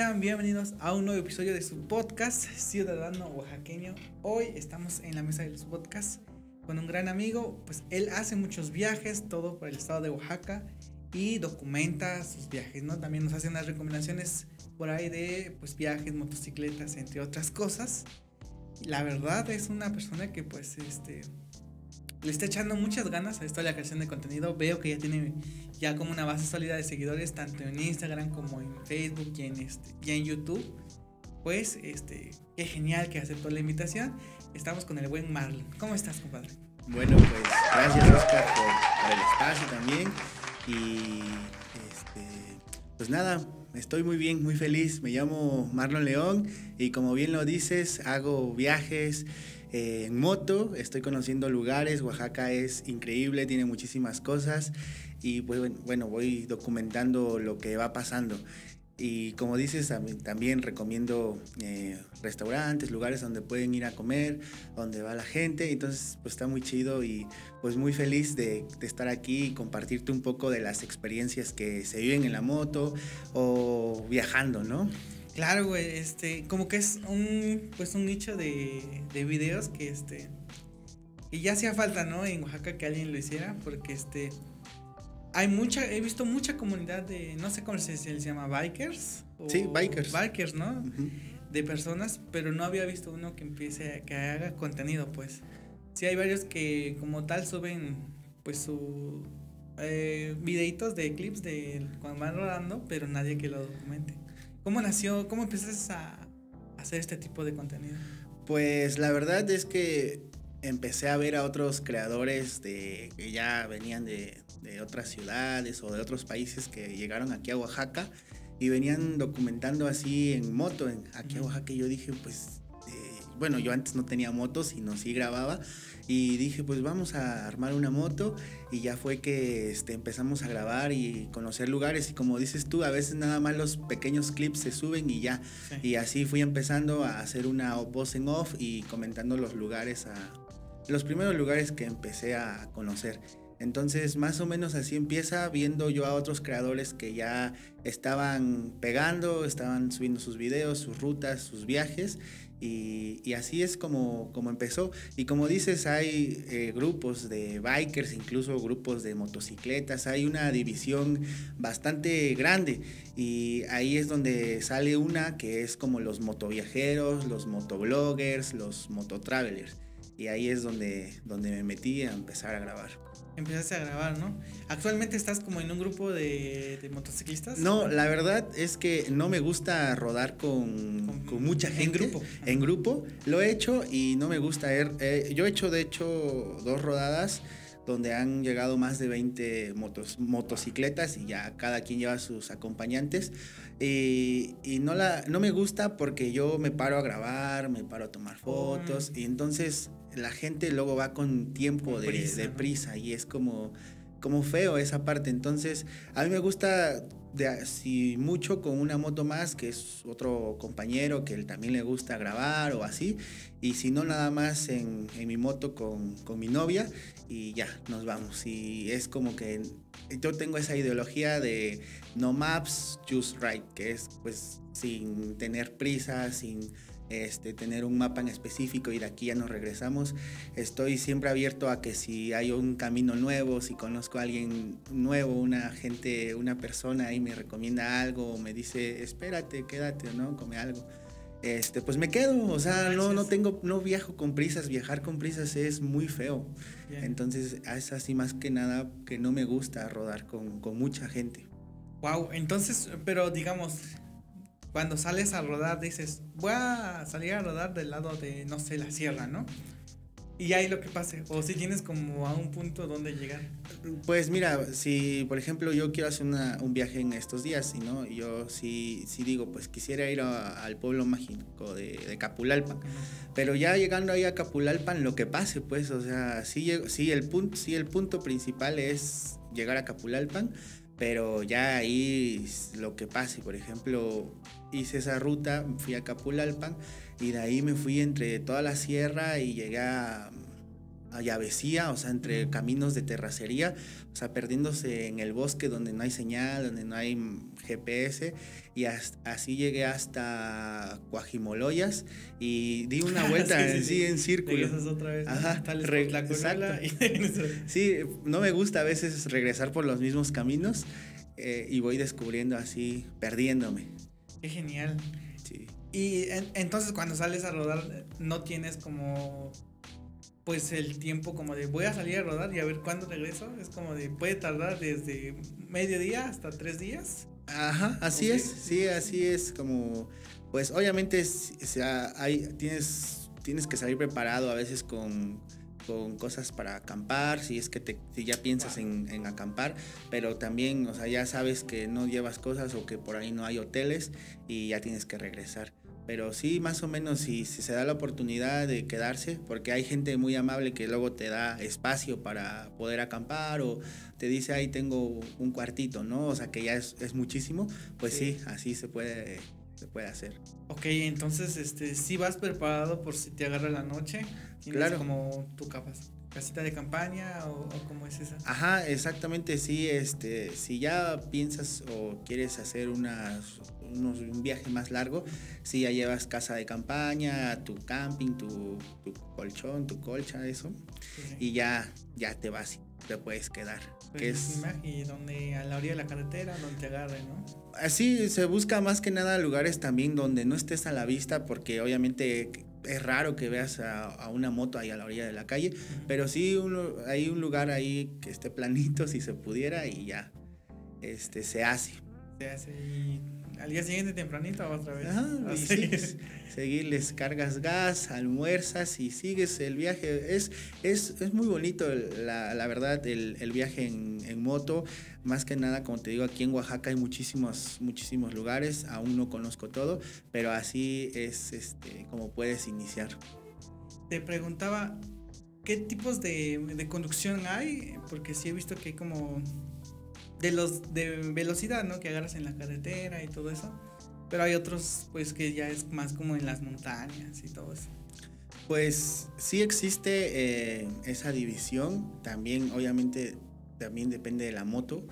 Bienvenidos a un nuevo episodio de su podcast Ciudadano Oaxaqueño. Hoy estamos en la mesa de los podcasts con un gran amigo, pues él hace muchos viajes, todo por el estado de Oaxaca y documenta sus viajes, ¿no? También nos hace unas recomendaciones por ahí de pues viajes, motocicletas, entre otras cosas. La verdad es una persona que pues este le está echando muchas ganas a esto de la creación de contenido. Veo que ya tiene ya como una base sólida de seguidores tanto en Instagram como en Facebook y en este y en YouTube. Pues este qué genial que aceptó la invitación. Estamos con el buen Marlon. ¿Cómo estás, compadre? Bueno, pues gracias Oscar por, el espacio también. Y este, pues nada, estoy muy bien, muy feliz. Me llamo Marlon León y como bien lo dices, hago viajes eh, en moto, estoy conociendo lugares. Oaxaca es increíble, tiene muchísimas cosas y pues bueno, voy documentando lo que va pasando. Y como dices, también recomiendo eh, restaurantes, lugares donde pueden ir a comer, donde va la gente. Entonces, pues está muy chido y pues muy feliz de, estar aquí y compartirte un poco de las experiencias que se viven en la moto o viajando, ¿no? Claro, güey, este, como que es un, pues un nicho de, de videos que, este, y ya hacía falta, ¿no? En Oaxaca que alguien lo hiciera, porque, este, hay mucha, he visto mucha comunidad de, no sé cómo se, se llama, bikers. sí, bikers. Bikers, ¿no? De personas, pero no había visto uno que empiece, que haga contenido, pues. Sí, hay varios que como tal suben, pues, su eh, videitos de clips de cuando van rodando, pero nadie que lo documente. ¿Cómo nació, cómo empezaste a hacer este tipo de contenido? Pues la verdad es que empecé a ver a otros creadores de, que ya venían de, de otras ciudades o de otros países que llegaron aquí a Oaxaca y venían documentando así en moto en, aquí a Oaxaca y yo dije pues bueno yo antes no tenía motos sino sí grababa y dije pues vamos a armar una moto y ya fue que este, empezamos a grabar y conocer lugares y como dices tú a veces nada más los pequeños clips se suben y ya y así fui empezando a hacer una voz en off y comentando los lugares a los primeros lugares que empecé a conocer entonces, más o menos así empieza viendo yo a otros creadores que ya estaban pegando, estaban subiendo sus videos, sus rutas, sus viajes. Y, así es como, como, empezó. Y como dices, hay eh, grupos de bikers, incluso grupos de motocicletas. Hay una división bastante grande. Y ahí es donde sale una que es como los motoviajeros, los motobloggers, los mototravelers. Y ahí es donde, donde me metí a empezar a grabar empezaste a grabar, ¿no? ¿Actualmente estás como en un grupo de, motociclistas? No, la verdad es que no me gusta rodar con, con, mucha gente. En grupo. En grupo. Lo he hecho y no me gusta. Er, eh, yo he hecho, de hecho, dos rodadas donde han llegado más de 20 motos, motocicletas y ya cada quien lleva sus acompañantes. Y, y, no, la, no me gusta porque yo me paro a grabar, me paro a tomar fotos y entonces la gente luego va con tiempo de prisa, y es como, como feo esa parte. Entonces, a mí me gusta de, si mucho con una moto más, que es otro compañero que él también le gusta grabar o así, y si no, nada más en, en mi moto con, con, mi novia y ya, nos vamos. Y es como que yo tengo esa ideología de no maps, just ride, que es pues sin tener prisa, sin este, tener un mapa en específico y de aquí ya nos regresamos. Estoy siempre abierto a que si hay un camino nuevo, si conozco a alguien nuevo, una gente, una persona y me recomienda algo o me dice, espérate, quédate, ¿no? Come algo. Este, pues me quedo, o sea, no, no tengo, no viajo con prisas, viajar con prisas es muy feo. Entonces es así más que nada que no me gusta rodar con, con mucha gente. Wow, entonces, pero digamos, cuando sales a rodar dices, voy a salir a rodar del lado de, no sé, la sierra, ¿no? Y ahí lo que pase, o si tienes como a un punto donde llegar. Pues mira, si por ejemplo yo quiero hacer un viaje en estos días, ¿no? Yo sí, sí digo, pues quisiera ir al pueblo mágico de, de Capulalpan, pero ya llegando ahí a Capulalpan, lo que pase, pues, o sea, sí, sí, el, punto, sí el punto principal es llegar a Capulalpan, pero ya ahí lo que pase, por ejemplo, hice esa ruta, fui a Capulalpan y de ahí me fui entre toda la sierra y llegué a, a llavecía, o sea, entre caminos de terracería, o sea, perdiéndose en el bosque donde no hay señal, donde no hay GPS, y así llegué hasta Cuajimoloyas y di una vuelta sí, en círculo. otra vez. Ajá, la sí, no me gusta a veces regresar por los mismos caminos eh, y voy descubriendo así, perdiéndome. Qué genial. Sí. Y entonces cuando sales a rodar, no tienes como pues el tiempo como de voy a salir a rodar y a ver cuándo regreso. Es como de puede tardar desde medio día hasta tres días. Ajá, así es, sí, así es como, pues obviamente o sea, hay, tienes, tienes que salir preparado a veces con, con cosas para acampar, si es que te, si ya piensas en, en, acampar, pero también, o sea, ya sabes que no llevas cosas o que por ahí no hay hoteles y ya tienes que regresar. Pero sí, más o menos, si, se da la oportunidad de quedarse, porque hay gente muy amable que luego te da espacio para poder acampar o te dice, ahí tengo un cuartito, ¿no? O sea, que ya es, muchísimo, pues sí. así se puede, se puede hacer. Ok, entonces, este, si vas preparado por si te agarra la noche, claro. como tu capas casita de campaña o, cómo es esa? Ajá, exactamente, sí, este, si ya piensas o quieres hacer unas, un viaje más largo, si ya llevas casa de campaña, tu camping, tu, colchón, tu colcha, eso, y ya, ya te vas te puedes quedar. Pues que es, y donde a la orilla de la carretera, donde te agarre, ¿no? Así se busca más que nada lugares también donde no estés a la vista, porque obviamente es raro que veas a, una moto ahí a la orilla de la calle, pero sí hay un lugar ahí que esté planito si se pudiera y ya este, se hace. Se hace y al día siguiente tempranito otra vez. Ajá, seguirles cargas gas, almuerzas y sigues el viaje. Es, es, es muy bonito, la, la verdad, el, el viaje en, en, moto. Más que nada, como te digo, aquí en Oaxaca hay muchísimos, muchísimos lugares. Aún no conozco todo, pero así es este, como puedes iniciar. Te preguntaba, ¿qué tipos de, de conducción hay? Porque sí he visto que hay como de los de velocidad, ¿no? Que agarras en la carretera y todo eso. Pero hay otros, pues, que ya es más como en las montañas y todo eso. Pues sí existe eh, esa división. También, obviamente, también depende de la moto.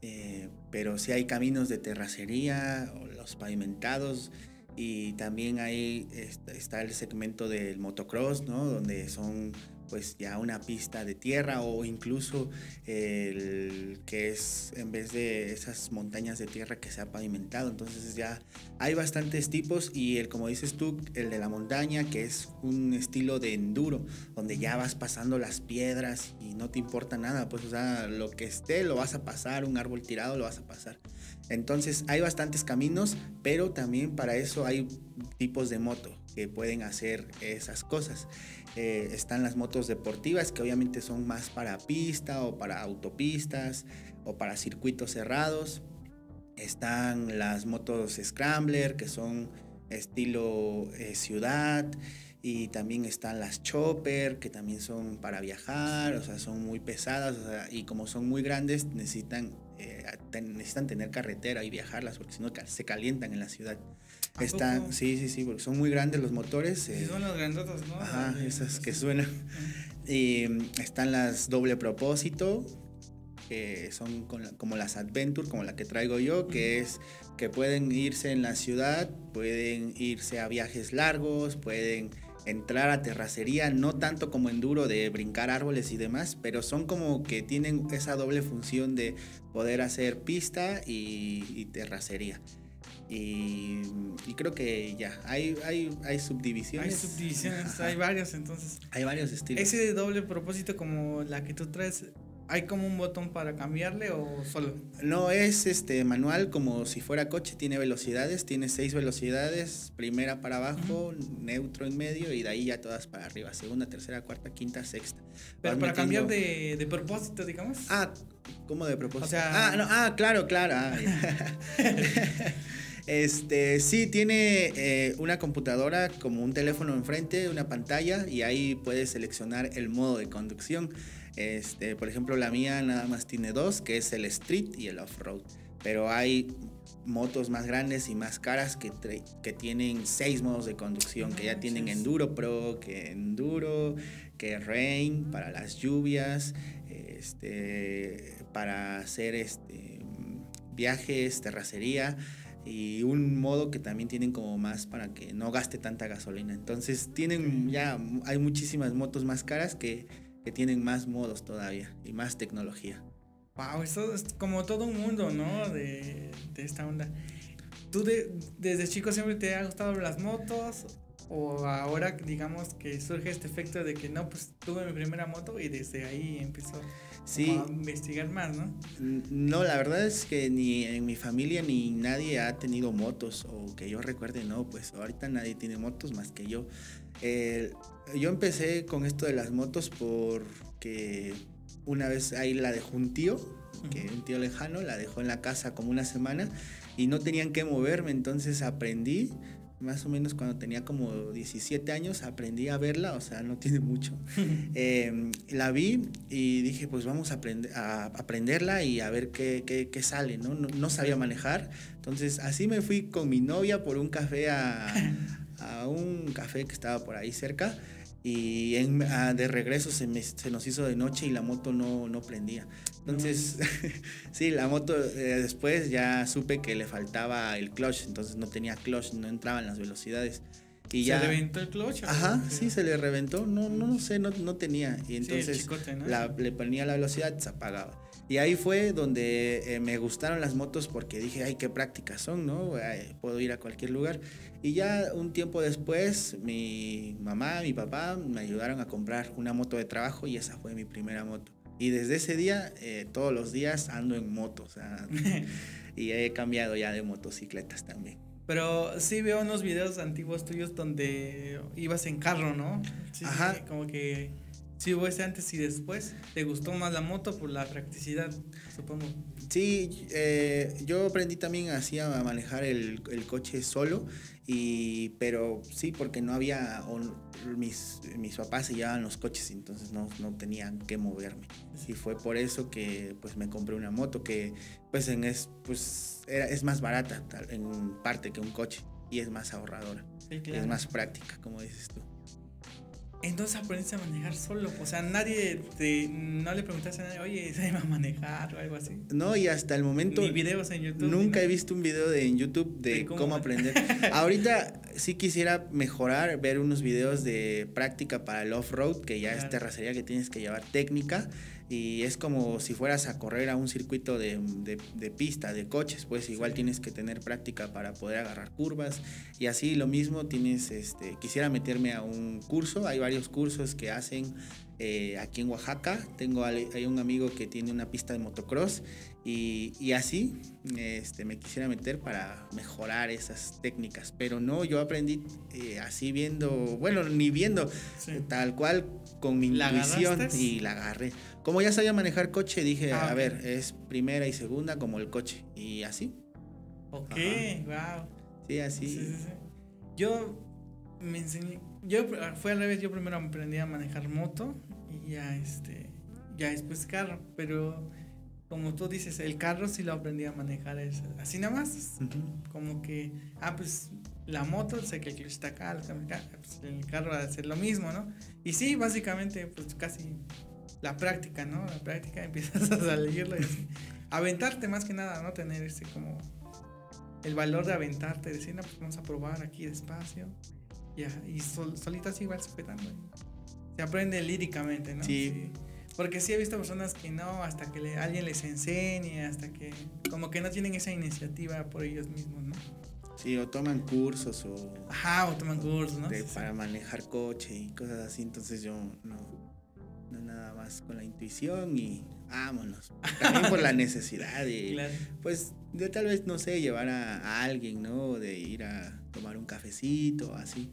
Eh, pero sí hay caminos de terracería, o los pavimentados. Y también hay está el segmento del motocross, ¿no? Donde son pues ya una pista de tierra o incluso el que es en vez de esas montañas de tierra que se ha pavimentado. Entonces ya hay bastantes tipos y el como dices tú, el de la montaña que es un estilo de enduro, donde ya vas pasando las piedras y no te importa nada, pues o sea, lo que esté lo vas a pasar, un árbol tirado lo vas a pasar. Entonces hay bastantes caminos, pero también para eso hay tipos de moto que pueden hacer esas cosas. Eh, están las motos deportivas que obviamente son más para pista o para autopistas o para circuitos cerrados. Están las motos Scrambler que son estilo eh, ciudad y también están las chopper que también son para viajar, o sea, son muy pesadas y como son muy grandes necesitan, eh, necesitan tener carretera y viajarlas porque si no se calientan en la ciudad. Están, sí, sí, sí, porque son muy grandes los motores. Sí, eh, son los grandotos, ¿no? Ajá, esas que suenan. Y están las doble propósito, que son como las Adventure, como la que traigo yo, que es que pueden irse en la ciudad, pueden irse a viajes largos, pueden entrar a terracería, no tanto como enduro de brincar árboles y demás, pero son como que tienen esa doble función de poder hacer pista y terracería. Y, creo que ya, hay, hay, hay subdivisiones. Hay subdivisiones, hay varios entonces. Hay varios estilos. Ese de doble propósito como la que tú traes, ¿hay como un botón para cambiarle o solo? No, es este manual como si fuera coche, tiene velocidades, tiene seis velocidades, primera para abajo, neutro en medio y de ahí ya todas para arriba, segunda, tercera, cuarta, quinta, sexta. Pero para cambiar de, de, propósito, digamos. Ah, ¿cómo de propósito? O sea, ah, no, ah, claro, claro. Ah, Este, sí, tiene eh, una computadora como un teléfono enfrente, una pantalla y ahí puedes seleccionar el modo de conducción. Este, por ejemplo, la mía nada más tiene dos, que es el street y el off-road. Pero hay motos más grandes y más caras que, que tienen seis modos de conducción, que ya tienen Enduro Pro, que Enduro, que rain, para las lluvias, este, para hacer este, viajes, terracería y un modo que también tienen como más para que no gaste tanta gasolina. Entonces tienen ya, hay muchísimas motos más caras que, que tienen más modos todavía y más tecnología. Wow, eso es como todo un mundo, ¿no? De, de esta onda. ¿Tú de, desde chico siempre te ha gustado las motos? ¿O ahora digamos que surge este efecto de que no, pues tuve mi primera moto y desde ahí empezó sí. investigar más, ¿no? No, la verdad es que ni en mi familia ni nadie ha tenido motos o que yo recuerde, no, pues ahorita nadie tiene motos más que yo. yo empecé con esto de las motos porque una vez ahí la dejó un tío, que un tío lejano, la dejó en la casa como una semana y no tenían que moverme, entonces aprendí más o menos cuando tenía como 17 años, aprendí a verla, o sea, no tiene mucho. Em, la vi y dije, pues vamos a, aprender, a aprenderla y a ver qué, qué, sale, ¿no? ¿no? sabía manejar, entonces así me fui con mi novia por un café a, a un café que estaba por ahí cerca y en, ah, de regreso se, se, nos hizo de noche y la moto no, no prendía. Entonces, sí, la moto eh, después ya supe que le faltaba el clutch, entonces no tenía clutch, no entraban las velocidades. Y ¿Se reventó el clutch? Ajá, sí, se le reventó, no, no, sé, no, no tenía. Y entonces le ponía la velocidad se apagaba. Y ahí fue donde eh, me gustaron las motos porque dije, ay, qué prácticas son, ¿no? puedo ir a cualquier lugar. Y ya un tiempo después, mi mamá, mi papá me ayudaron a comprar una moto de trabajo y esa fue mi primera moto. Y desde ese día, eh, todos los días ando en moto, o sea, y he cambiado ya de motocicletas también. Pero sí veo unos videos antiguos tuyos donde ibas en carro, ¿no? Sí, Ajá. como que sí hubo ese antes y después. ¿Te gustó más la moto por la practicidad, supongo? Sí, eh, yo aprendí también así a manejar el, el coche solo y, pero sí, porque no había, mis, mis papás se llevaban los coches, entonces no, no tenían que moverme. Y fue por eso que pues me compré una moto que pues, en es, pues era, es más barata en parte que un coche y es más ahorradora. Es más práctica, como dices tú. Entonces aprendiste a manejar solo. O sea, nadie te. No le preguntaste a nadie, oye, ¿se a manejar o algo así? No, y hasta el momento. Ni videos en YouTube. Nunca he visto un video de, en YouTube de, cómo, aprender. Ahorita sí quisiera mejorar, ver unos videos de práctica para el off-road, que ya es terracería que tienes que llevar técnica y es como si fueras a correr a un circuito de, de, pista, de coches, pues igual tienes que tener práctica para poder agarrar curvas. Y así lo mismo tienes, este, quisiera meterme a un curso, hay varios cursos que hacen eh, aquí en Oaxaca, tengo hay un amigo que tiene una pista de motocross y, y, así este, me quisiera meter para mejorar esas técnicas. Pero no, yo aprendí eh, así viendo, bueno, ni viendo, tal cual con mi intuición y la agarré. Como ya sabía manejar coche, dije, ah, a ver, es primera y segunda como el coche. Y así. Ok, wow. Sí, así. yo me enseñé, yo fue al revés, yo primero aprendí a manejar moto y ya este, ya después carro, pero como tú dices, el carro sí lo aprendí a manejar así nada más. Como que, ah, pues la moto, sé que el clutch está acá, pues, el carro va a hacer lo mismo, ¿no? Y sí, básicamente, pues casi la práctica, ¿no? La práctica empiezas a salirlo y aventarte más que nada, ¿no? Tener ese como el valor de aventarte, decir, no, pues vamos a probar aquí despacio. Ya, y sol, solitas igual sujetando. Se aprende líricamente, ¿no? sí. Porque sí he visto personas que no, hasta que alguien les enseñe, hasta que como que no tienen esa iniciativa por ellos mismos, ¿no? Sí, o toman cursos o... Ajá, o toman cursos, ¿no? para manejar coche y cosas así, entonces yo no, no nada más con la intuición y vámonos. También por la necesidad y pues de tal vez, no sé, llevar a, a alguien, ¿no? De ir a tomar un cafecito, así.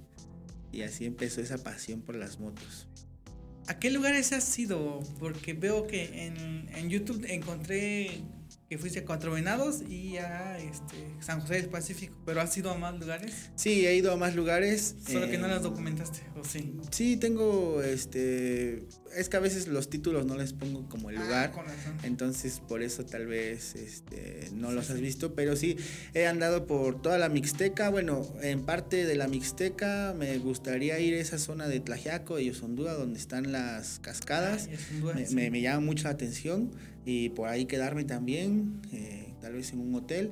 Y así empezó esa pasión por las motos. ¿A qué lugares has ido? Porque veo que en, en YouTube encontré que fuiste a Cuatro Venados y a este, San José del Pacífico, pero has ido a más lugares. Sí, he ido a más lugares. Solo que no las documentaste, ¿o sí? Sí, tengo, este, es que a veces los títulos no les pongo como el Ah, lugar. Entonces, por eso tal vez este, no los has visto, pero sí, he andado por toda la Mixteca. Bueno, en parte de la Mixteca me gustaría ir a esa zona de Tlajiaco y Osondúa, donde están las cascadas. Sí. me llama mucho la atención y por ahí quedarme también, eh, tal vez en un hotel.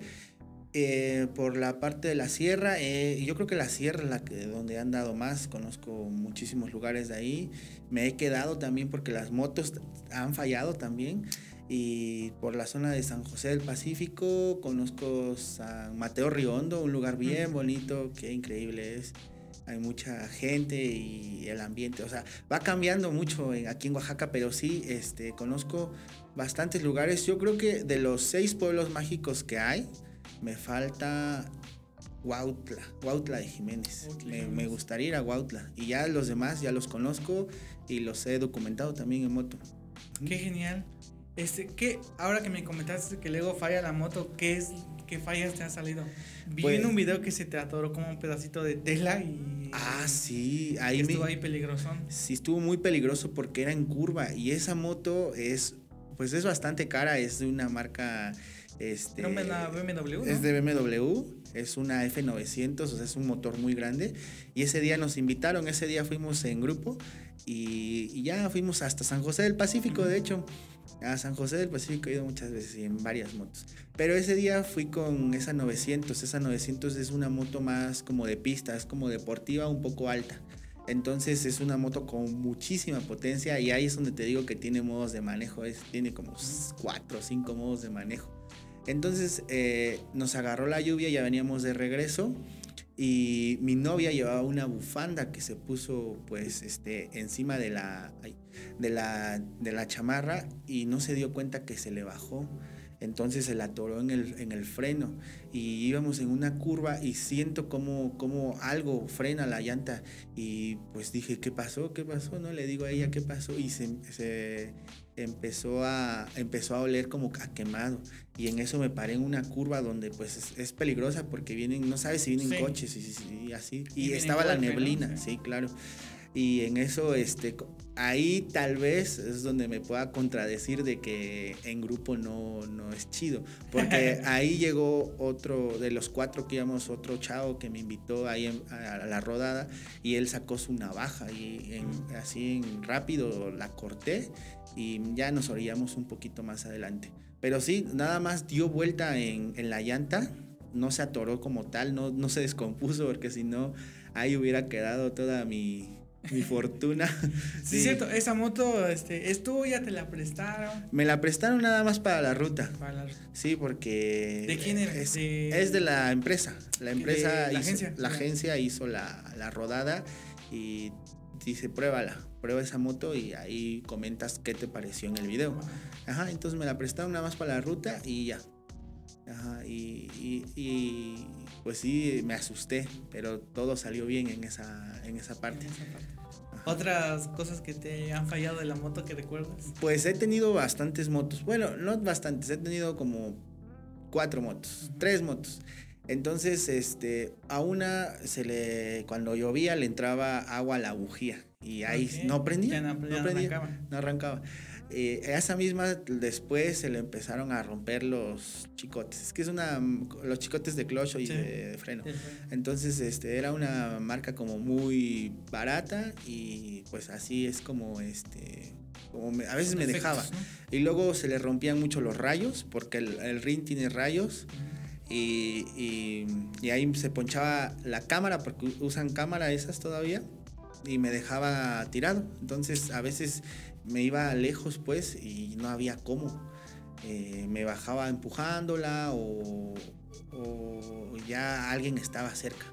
Eh, por la parte de la sierra, eh, yo creo que la sierra es la que donde he andado más, conozco muchísimos lugares de ahí. Me he quedado también porque las motos han fallado también. Y por la zona de San José del Pacífico conozco San Mateo Riondo, un lugar bien bonito, qué increíble es. Hay mucha gente y el ambiente, o sea, va cambiando mucho en- aquí en Oaxaca, pero sí, este, conozco bastantes lugares. Yo creo que de los seis pueblos mágicos que hay, me falta Huautla, Huautla de Jiménez. Me, gustaría ir a Huautla. Y ya los demás ya los conozco y los he documentado también en moto. Qué genial. Este, ¿qué? Ahora que me comentaste que luego falla la moto, ¿qué es qué fallas te ha salido? Vi Pues- en un video que se te atoró como un pedacito de tela y Ah, sí, ahí estuvo me, ahí peligrosón. sí estuvo muy peligroso porque era en curva y esa moto es, pues es bastante cara, es de una marca, este, Era una BMW, ¿no? Es de BMW, es una F900, o sea, es un motor muy grande. Y ese día nos invitaron, ese día fuimos en grupo y, y ya fuimos hasta San José del Pacífico, de hecho. A San José del Pacífico he ido muchas veces y en varias motos. Pero ese día fui con esa 900. Esa 900 es una moto más como de pista, es como deportiva, un poco alta. Entonces es una moto con muchísima potencia y ahí es donde te digo que tiene modos de manejo. Es, tiene como 4 o 5 modos de manejo. Entonces eh, nos agarró la lluvia, ya veníamos de regreso y mi novia llevaba una bufanda que se puso pues este encima de la de la de la chamarra y no se dio cuenta que se le bajó. Entonces se la atoró en el, en el freno y íbamos en una curva y siento como, como algo frena la llanta y pues dije, ¿qué pasó? ¿Qué pasó? No le digo a ella qué pasó y se, se empezó, a, empezó a oler como a quemado y en eso me paré en una curva donde pues es, es peligrosa porque vienen, no sabes si vienen Sí. coches y, y- y así Y y estaba la neblina, Sí. claro. Y en eso, este, ahí tal vez es donde me pueda contradecir de que en grupo no, no es chido. Porque ahí llegó otro, de los cuatro que íbamos, otro chavo que me invitó ahí en- a, la rodada y él sacó su navaja y en- así en rápido la corté y ya nos orillamos un poquito más adelante. Pero sí, nada más dio vuelta en, en la llanta, no se atoró como tal, no, no se descompuso porque si no, ahí hubiera quedado toda mi, mi fortuna. Sí, cierto, esa moto este, es tuya, te la prestaron. Me la prestaron nada más para la ruta. Para la- Sí, porque... ¿De quién era? Es De- es de la empresa. La empresa la hizo, agencia. la agencia hizo la, la rodada y dice, pruébala, prueba esa moto y ahí comentas qué te pareció en el video. Ajá, entonces me la prestaron nada más para la ruta y ya. Ajá, y, y- y, pues sí, me asusté, pero todo salió bien en esa, en esa parte. En esa parte. Otras cosas que te han fallado de la moto que recuerdas. Pues he tenido bastantes motos. Bueno, no bastantes, he tenido como cuatro motos, Ujú. tres motos. Entonces, este, a una se le, cuando llovía le entraba agua a la bujía y ahí Ok. no prendía, Ya no- no, ya no prendía, arrancaba. no arrancaba. Eh, esa misma después se le empezaron a romper los chicotes. Es que es una, los chicotes de clocho y Sí. de, de freno. Entonces, este, era una marca como muy barata y pues así es como, este, como me- a veces me dejaba. ¿no? Y luego se le rompían mucho los rayos, porque el, el ring tiene rayos. Y, y- y ahí se ponchaba la cámara, porque usan cámara esas todavía. Y me dejaba tirado. Entonces a veces me iba lejos pues y no había cómo. Eh, me bajaba empujándola o, o ya alguien estaba cerca.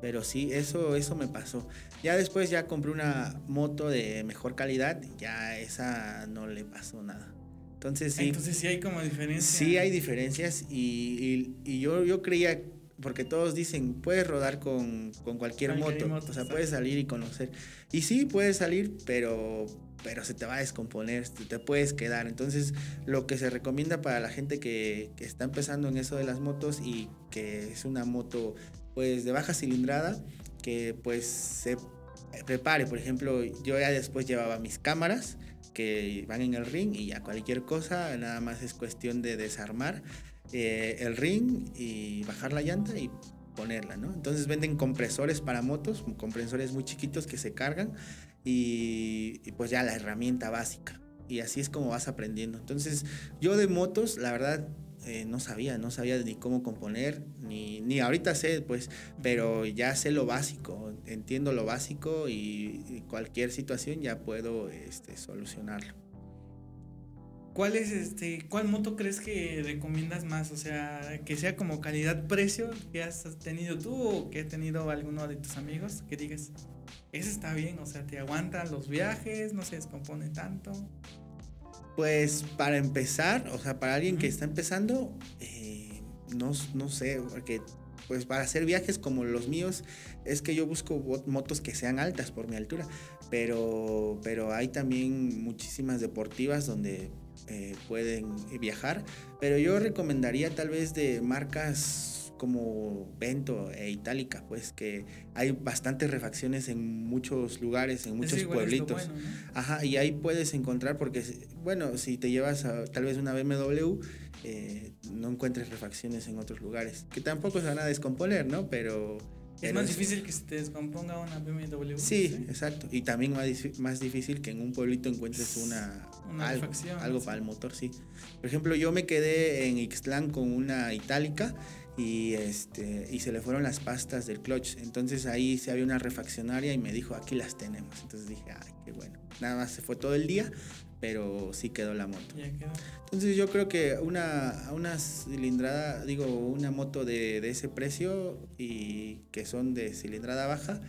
Pero sí, eso, eso me pasó. Ya después ya compré una moto de mejor calidad ya esa no le pasó nada. Entonces sí. Entonces sí hay como diferencia. Sí hay diferencias y, y- y yo, yo creía, porque todos dicen, puedes rodar con, con cualquier Cualquier moto, moto, o sea, puedes salir y conocer. Y sí, puedes salir, pero pero se te va a descomponer, te puedes quedar. Entonces, lo que se recomienda para la gente que, que está empezando en eso de las motos y que es una moto pues de baja cilindrada, que pues se prepare. Por ejemplo, yo ya después llevaba mis cámaras que van en el ring y ya cualquier cosa, nada más es cuestión de desarmar eh, el ring y bajar la llanta y ponerla, ¿no? Entonces venden compresores para motos, compresores muy chiquitos que se cargan y, y, pues ya la herramienta básica. Y así es como vas aprendiendo. Entonces yo de motos, la verdad, eh, no sabía, no sabía ni cómo componer, ni, ni ahorita sé, pues, pero ya sé lo básico, entiendo lo básico y, cualquier situación ya puedo este, solucionarlo. ¿Cuál es este, cuál moto crees que recomiendas más? O sea, que sea como calidad-precio que has tenido tú o que ha tenido alguno de tus amigos que digas, ese está bien, o sea, te aguantan los viajes, no se descompone tanto. Pues para empezar, o sea, para alguien que está empezando, eh, no, no sé, porque pues para hacer viajes como los míos es que yo busco motos que sean altas por mi altura, pero, pero hay también muchísimas deportivas donde eh, pueden viajar, pero yo recomendaría tal vez de marcas como Vento e Itálica, pues que hay bastantes refacciones en muchos lugares, en muchos pueblitos. Ajá, y ahí puedes encontrar, porque, bueno, si te llevas a, tal vez una BMW, eh, no encuentres refacciones en otros lugares, que tampoco se van a descomponer, ¿no? Pero... Es más difícil que se te descomponga una BMW. Sí, exacto. Y también más, más difícil que en un pueblito encuentres una, una algo, refacción, algo para el motor, sí. Por ejemplo, yo me quedé en Ixtlán con una itálica y, este, y se le fueron las pastas del clutch. Entonces ahí se había una refaccionaria y me dijo, aquí las tenemos. Entonces dije, ay, qué bueno. Nada más se fue todo el día, pero sí quedó la moto. Entonces yo creo que una, una cilindrada, digo, una moto de, de ese precio y que son de cilindrada baja,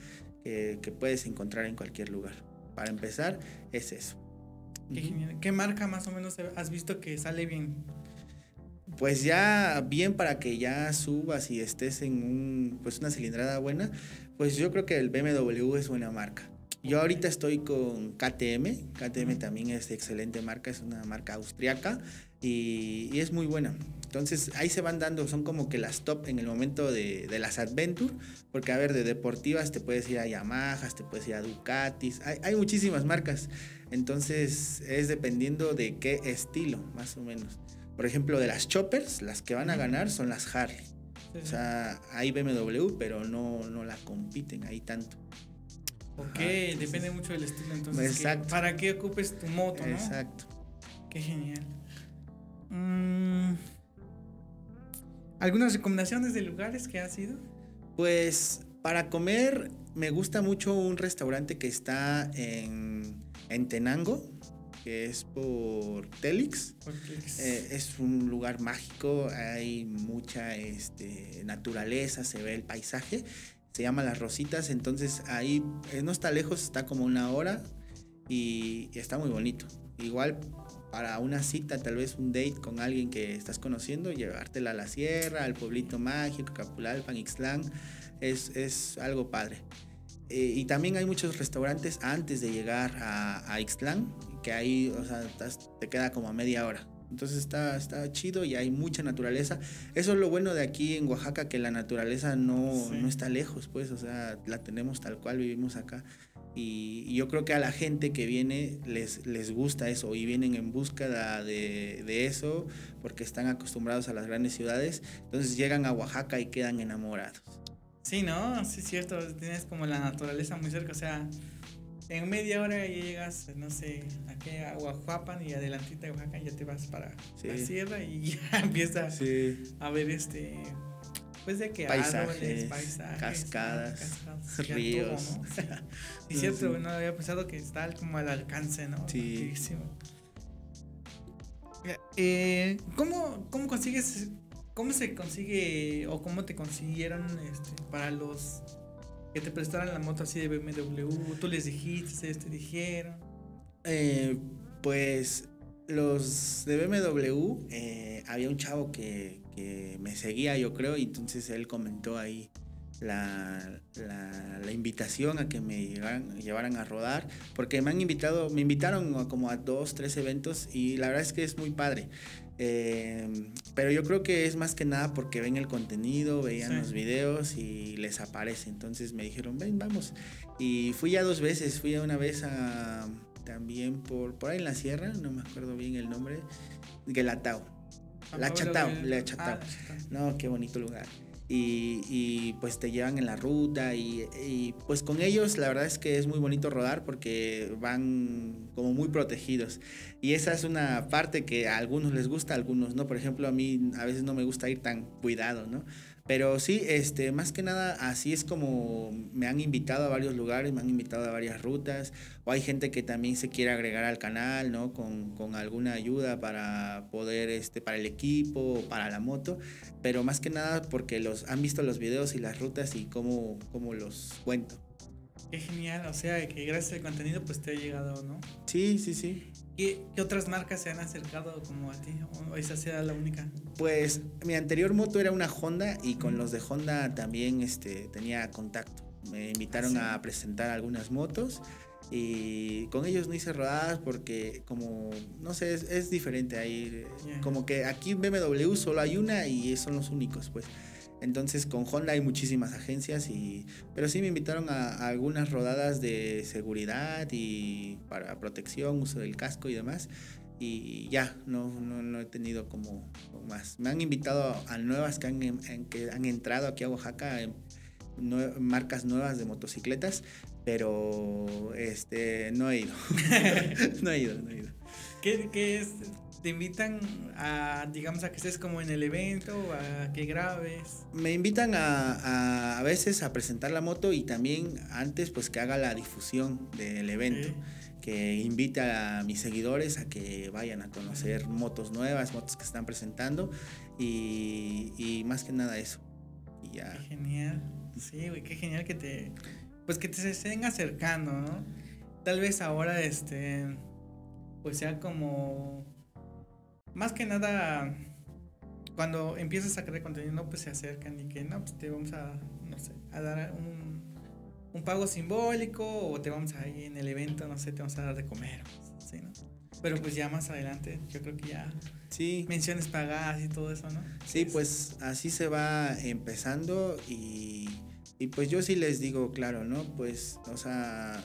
que puedes encontrar en cualquier lugar. Para empezar, es eso. Qué, ¿Qué marca más o menos has visto que sale bien? Pues ya bien para que ya subas y estés en un, pues una cilindrada buena, pues yo creo que el BMW es buena marca. Yo ahorita estoy con KTM, KTM también es excelente marca, es una marca austriaca y, y, es muy buena. Entonces ahí se van dando, son como que las top en el momento de, de, las Adventure, porque a ver, de deportivas te puedes ir a Yamaha, te puedes ir a Ducatis, hay, hay muchísimas marcas. Entonces es dependiendo de qué estilo, más o menos. Por ejemplo, de las choppers, las que van a ganar son las Harley. O sea, hay BMW, pero no, no la compiten ahí tanto. Ok, depende mucho del estilo entonces. Exacto. para qué ocupes tu moto, ¿no? Exacto. Qué genial. Mm, ¿Algunas recomendaciones de lugares que has ido? Pues para comer me gusta mucho un restaurante que está en, en Tenango, que es por Telix. Eh, es un lugar mágico, hay mucha este, naturaleza, se ve el paisaje. Se llama Las Rositas, entonces ahí eh, no está lejos, está como una hora y, está muy bonito. Igual para una cita, tal vez un date con alguien que estás conociendo, llevártela a la sierra, al pueblito mágico, Capulalpan, Ixtlán, es, es algo padre. Eh, y también hay muchos restaurantes antes de llegar a, a Ixtlán, que ahí, o sea, te queda como a media hora. Entonces está, está chido y hay mucha naturaleza. Eso es lo bueno de aquí en Oaxaca, que la naturaleza no, no está lejos, pues, o sea, la tenemos tal cual, vivimos acá. Y, y, yo creo que a la gente que viene les, les gusta eso y vienen en búsqueda de, de, eso porque están acostumbrados a las grandes ciudades. Entonces llegan a Oaxaca y quedan enamorados. Sí, ¿no? Sí, es cierto. Tienes como la naturaleza muy cerca. O sea, en media hora ya llegas, no sé, aquí a Oaxapan y adelantita de Oaxaca ya te vas para la sierra y ya empiezas a ver este pues de que paisajes, árboles, paisajes, cascadas, cascadas ríos. ¿no? sí. Y cierto, no había pensado que está como al alcance, ¿no? Sí. Eh, ¿cómo, ¿Cómo consigues ¿Cómo se consigue o cómo te consiguieron este, para los que te prestaran la moto así de BMW? ¿Tú les dijiste, te dijeron? Eh, pues los de BMW, eh, había un chavo que, que, me seguía, yo creo, y entonces él comentó ahí la, la, invitación a que me llevaran, a rodar, porque me han invitado, me invitaron como a dos, tres eventos y la verdad es que es muy padre. Eh, pero yo creo que es más que nada porque ven el contenido, veían los videos y les aparece. Entonces me dijeron, ven, vamos. Y fui ya dos veces, fui una vez a, también por, por ahí en la sierra, no me acuerdo bien el nombre, Gelatao. La Chatao, la Chatao. No, qué bonito lugar y, pues te llevan en la ruta y, pues con ellos la verdad es que es muy bonito rodar porque van como muy protegidos y esa es una parte que a algunos les gusta, a algunos no, por ejemplo a mí a veces no me gusta ir tan cuidado, ¿no? Pero sí, este, más que nada, así es como me han invitado a varios lugares, me han invitado a varias rutas, o hay gente que también se quiere agregar al canal, ¿no? Con, con alguna ayuda para poder, este, para el equipo, para la moto, pero más que nada porque los han visto los videos y las rutas y cómo, cómo los cuento. Qué genial, o sea, que gracias al contenido pues te ha llegado, ¿no? Sí, sí, sí. ¿Qué, otras marcas se han acercado como a ti? ¿O esa sea la única? Pues mi anterior moto era una Honda y con los de Honda también este, tenía contacto. Me invitaron ¿Ah, a presentar algunas motos y con ellos no hice rodadas porque como, no sé, es, diferente ahí. Como que aquí en BMW solo hay una y son los únicos, pues. Entonces con Honda hay muchísimas agencias y pero sí me invitaron a, algunas rodadas de seguridad y para protección, uso del casco y demás y ya no, no, he tenido como, más. Me han invitado a, nuevas que han, que han entrado aquí a Oaxaca en, marcas nuevas de motocicletas, pero este no he ido. no he ido, no he ido. ¿Qué, qué es te invitan a, digamos, a que estés como en el evento, a que grabes. Me invitan a, a, veces a presentar la moto y también antes pues que haga la difusión del evento. Que invite a mis seguidores a que vayan a conocer motos nuevas, motos que están presentando y, y más que nada eso. Y ya. Qué genial. Sí, güey, qué genial que te, pues que te estén acercando, ¿no? Tal vez ahora, este, pues sea como más que nada, cuando empiezas a crear contenido, no, pues se acercan y que no, pues te vamos a, no sé, a dar un, un pago simbólico o te vamos a ir en el evento, no sé, te vamos a dar de comer, ¿sí, no? Pero pues ya más adelante, yo creo que ya sí. menciones pagadas y todo eso, ¿no? Sí, pues así se va empezando y, y pues yo sí les digo, claro, ¿no? Pues, o sea,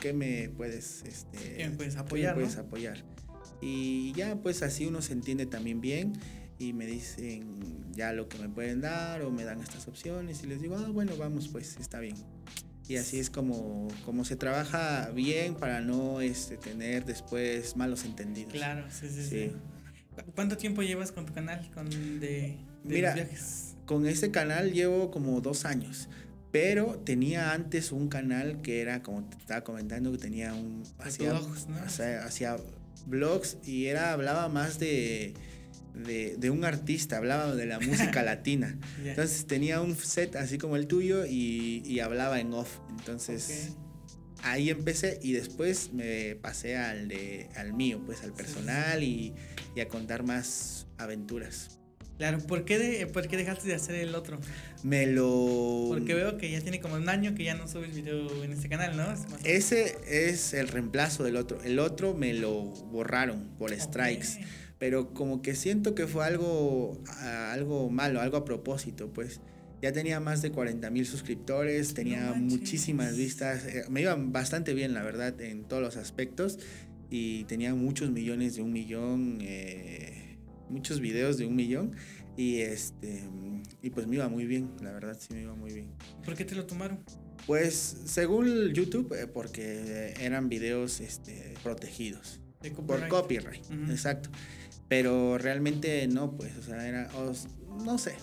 ¿qué me puedes, este, ¿Qué me puedes apoyar? puedes apoyar? Y ya pues así uno se entiende también bien y me dicen ya lo que me pueden dar o me dan estas opciones y les digo, ah, bueno, vamos, pues está bien. Y así es como, como se trabaja bien para no este, tener después malos entendidos. Claro, sí, sí, sí. ¿Cuánto tiempo llevas con tu canal con de, Mira, viajes? Con este canal llevo como dos años. Pero tenía antes un canal que era, como te estaba comentando, que tenía un... Hacía, ¿no? hacía blogs y era, hablaba más de, de, un artista, hablaba de la música latina. Entonces tenía un set así como el tuyo y, hablaba en off. Entonces ahí empecé y después me pasé al, de, al mío, pues al personal y, y a contar más aventuras. Claro, ¿por qué, de, ¿por qué dejaste de hacer el otro? Me lo... Porque veo que ya tiene como un año que ya no subes video en este canal, ¿no? Ese es el reemplazo del otro. El otro me lo borraron por strikes. Pero como que siento que fue algo, algo malo, algo a propósito, pues. Ya tenía más de 40 mil suscriptores, tenía muchísimas vistas. Eh, me iban bastante bien, la verdad, en todos los aspectos. Y tenía muchos millones de un millón. Eh, muchos videos de un millón y este y pues me iba muy bien, la verdad sí me iba muy bien. ¿Por qué te lo tomaron? Pues según YouTube, eh, porque eran videos este, protegidos. Por copyright, exacto. Pero realmente no, pues, o sea, era, no sé,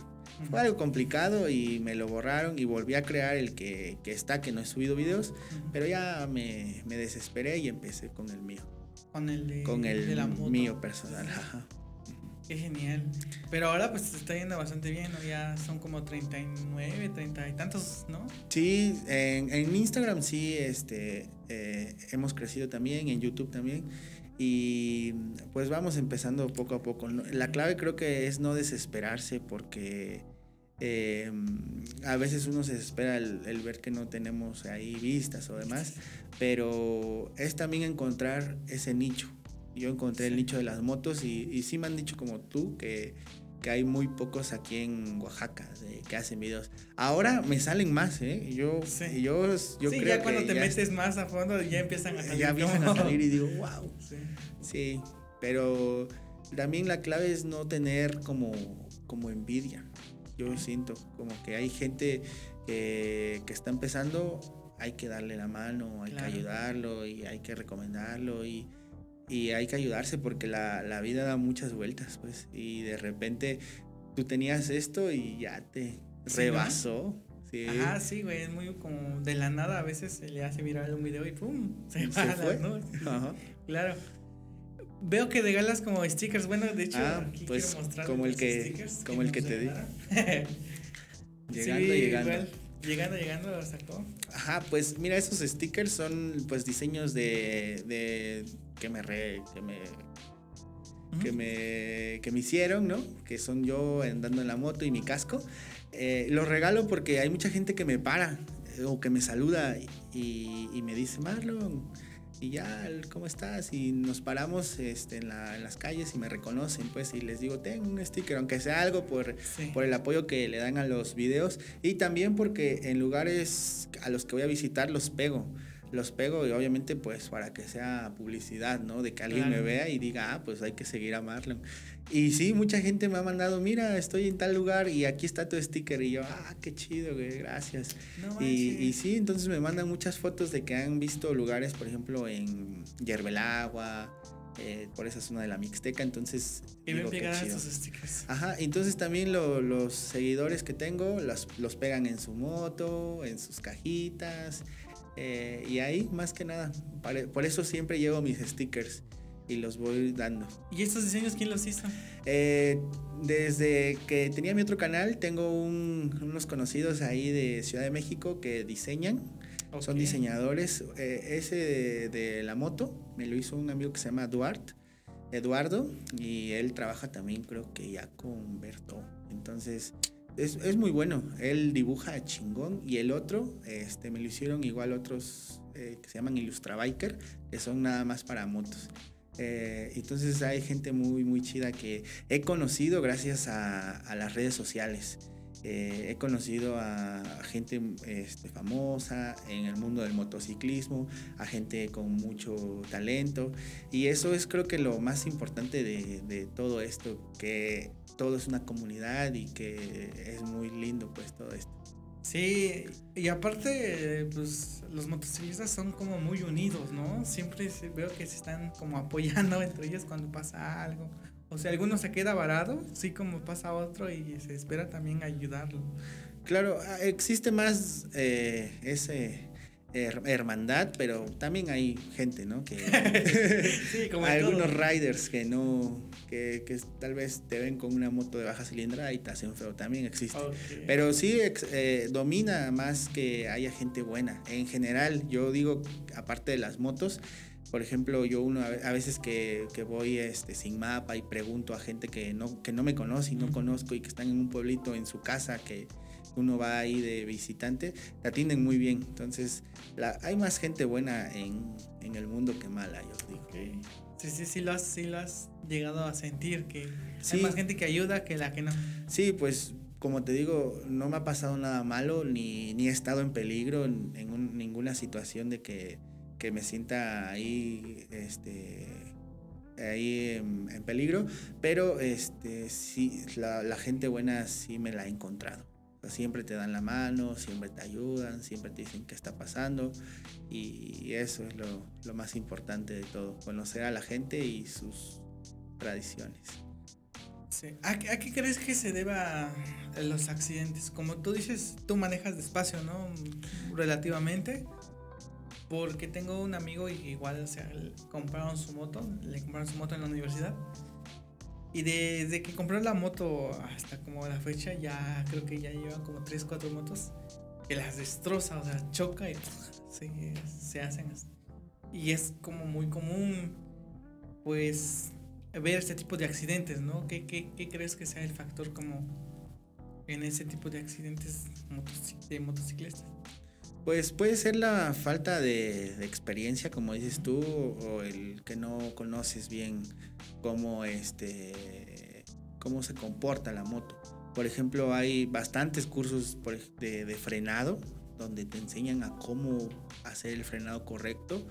fue algo complicado y me lo borraron y volví a crear el que, que está, que no he subido videos, pero ya me, me, desesperé y empecé con el mío. Con el de, con el mío personal. Ajá. Qué genial. Pero ahora pues está yendo bastante bien, ¿no? Ya son como 39, 30 y tantos, ¿no? Sí, en, en Instagram sí, este, eh, hemos crecido también, en YouTube también. Y pues vamos empezando poco a poco. La clave creo que es no desesperarse porque Eh, a veces uno se desespera el, ver que no tenemos ahí vistas o demás, pero es también encontrar ese nicho. Yo encontré el nicho de las motos y, y sí me han dicho como tú que, que hay muy pocos aquí en Oaxaca de, que hacen videos. Ahora me salen más, ¿eh? Yo, Sí. yo, yo sí, creo ya cuando que te ya metes más a fondo ya empiezan a salir. ya empiezan a salir y digo, wow. Sí. Sí, pero también la clave es no tener como, como envidia. Yo siento como que hay gente que, que está empezando, hay que darle la mano, hay Claro. que ayudarlo y hay que recomendarlo y, y hay que ayudarse porque la, la vida da muchas vueltas, pues, y de repente tú tenías esto y ya te Sí, ¿no? rebasó. Sí. Ajá, sí, güey, es muy como de la nada a veces se le hace viral un video y pum, se, Se va fue. nubes. Ajá. Claro. Veo que regalas como stickers. Bueno, de hecho, Ah, aquí pues, quiero mostrar como el que- stickers como el que te di. Llegando, Sí, llegando. igual, llegando, llegando, lo sacó. Ajá, pues mira, esos stickers son pues diseños de, de que me re- que me que me que me hicieron, ¿no? Que son yo andando en la moto y mi casco. Eh, los regalo porque hay mucha gente que me para eh, o que me saluda y, y me dice Marlon y ya cómo estás y nos paramos este, en, la- en las calles y me reconocen pues y les digo tengo un sticker aunque sea algo por Sí. por el apoyo que le dan a los videos y también porque en lugares a los que voy a visitar los pego. Los pego y obviamente pues para que sea publicidad, ¿no? De que alguien Claro. me vea y diga, ah, pues hay que seguir a Marlon. Y sí, mucha gente me ha mandado, mira, estoy en tal lugar y aquí está tu sticker. Y yo, ah, qué chido, güey, gracias. No Y, y sí, entonces me mandan muchas fotos de que han visto lugares, por ejemplo, en Yerbelagua, eh, por esa zona de la Mixteca. Entonces, Y pegadas chido. tus stickers. Ajá, entonces también lo- los seguidores que tengo los, los pegan en su moto, en sus cajitas. Eh, y ahí, más que nada, por eso siempre llevo mis stickers y los voy dando. ¿Y estos diseños quién los hizo? Eh, desde que tenía mi otro canal, tengo un- unos conocidos ahí de Ciudad de México que diseñan. Son diseñadores. Eh, ese de, de la moto me lo hizo un amigo que se llama Duarte, Eduardo, y él trabaja también creo que ya con Berto. Entonces es, es muy bueno. Él dibuja chingón y el otro este, me lo hicieron igual otros eh, que se llaman Illustrabiker, que son nada más para motos. Eh, entonces hay gente muy, muy chida que he conocido gracias a, a las redes sociales. Eh, he conocido a gente este, famosa en el mundo del motociclismo, a gente con mucho talento y eso es creo que lo más importante de, de todo esto, que todo es una comunidad y que es muy lindo pues todo esto. Sí, y aparte, pues los motociclistas son como muy unidos, ¿no? Siempre veo que se están como apoyando entre ellos cuando pasa algo. O sea, alguno se queda varado, sí como pasa otro y se espera también ayudarlo. Claro, ah, existe más eh, ese her- hermandad, pero también hay gente, ¿no? Que Sí, como algunos todo. riders que no, que, que tal vez te ven con una moto de baja cilindrada y te hacen feo, también existe. Pero sí ex- eh, domina más que haya gente buena. En general, yo digo, aparte de las motos, por ejemplo, yo uno a ve- a veces que, que voy este, sin mapa y pregunto a gente que no, que no me conoce y no conozco y que están en un pueblito en su casa que uno va ahí de visitante, te atienden muy bien. Entonces, la, hay más gente buena en, en el mundo que mala, yo digo. Sí, sí, sí lo, has, sí lo has llegado a sentir, que Sí. hay más gente que ayuda que la que no. Sí, pues como te digo, no me ha pasado nada malo, ni, ni he estado en peligro en, en un- ninguna situación de que, que me sienta ahí, este, ahí en, peligro, pero este, sí, la, gente buena sí me la he encontrado. Siempre te dan la mano, siempre te ayudan, siempre te dicen qué está pasando y eso es lo, más importante de todo, conocer a la gente y sus tradiciones. ¿A, qué- a qué crees que se deba los accidentes? Como tú dices, tú manejas despacio, ¿no? Relativamente. Porque tengo un amigo y igual, o sea, compraron su moto, le compraron su moto en la universidad. Y desde que compró la moto hasta como la fecha, ya creo que ya lleva como 3, 4 motos que las destroza, o sea, choca y se, se hacen. Y es como muy común, pues, ver este tipo de accidentes, ¿no? ¿Qué, qué, qué crees que sea el factor como en ese tipo de accidentes de motociclistas? Pues puede ser la falta de, experiencia, como dices tú, o el que no conoces bien cómo, este, cómo se comporta la moto. Por ejemplo, hay bastantes cursos de, frenado donde te enseñan a cómo hacer el frenado correcto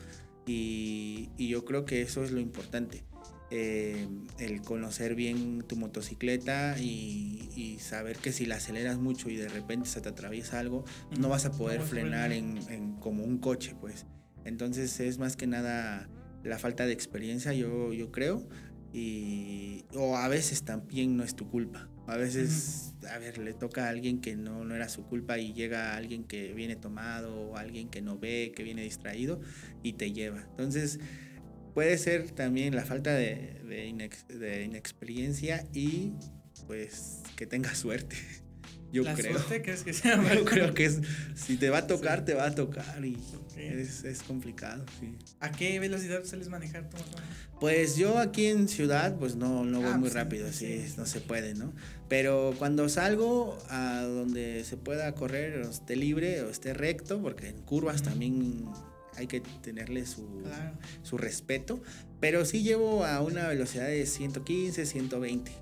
y yo creo que eso es lo importante. Eh, el conocer bien tu motocicleta y, saber que si la aceleras mucho y de repente se te atraviesa algo, no vas a poder frenar en, como un coche, pues. Entonces es más que nada la falta de experiencia, yo, yo creo, y, o a veces también no es tu culpa. A veces, a ver, le toca a alguien que no, no era su culpa y llega alguien que viene tomado o alguien que no ve, que viene distraído y te lleva. Entonces, puede ser también la falta de, de, inexperiencia y pues que tengas suerte. Yo la creo. Suerte crees que sea Yo creo que es, si te va a tocar, te va a tocar y es, es, complicado. Sí. ¿A qué velocidad sueles manejar tú? Pues yo aquí en ciudad, pues no, no voy ah, muy pues rápido, así no se puede, ¿no? Pero cuando salgo a donde se pueda correr o esté libre o esté recto, porque en curvas también hay que tenerle su, su respeto. Pero sí llevo a una velocidad de 115, 120.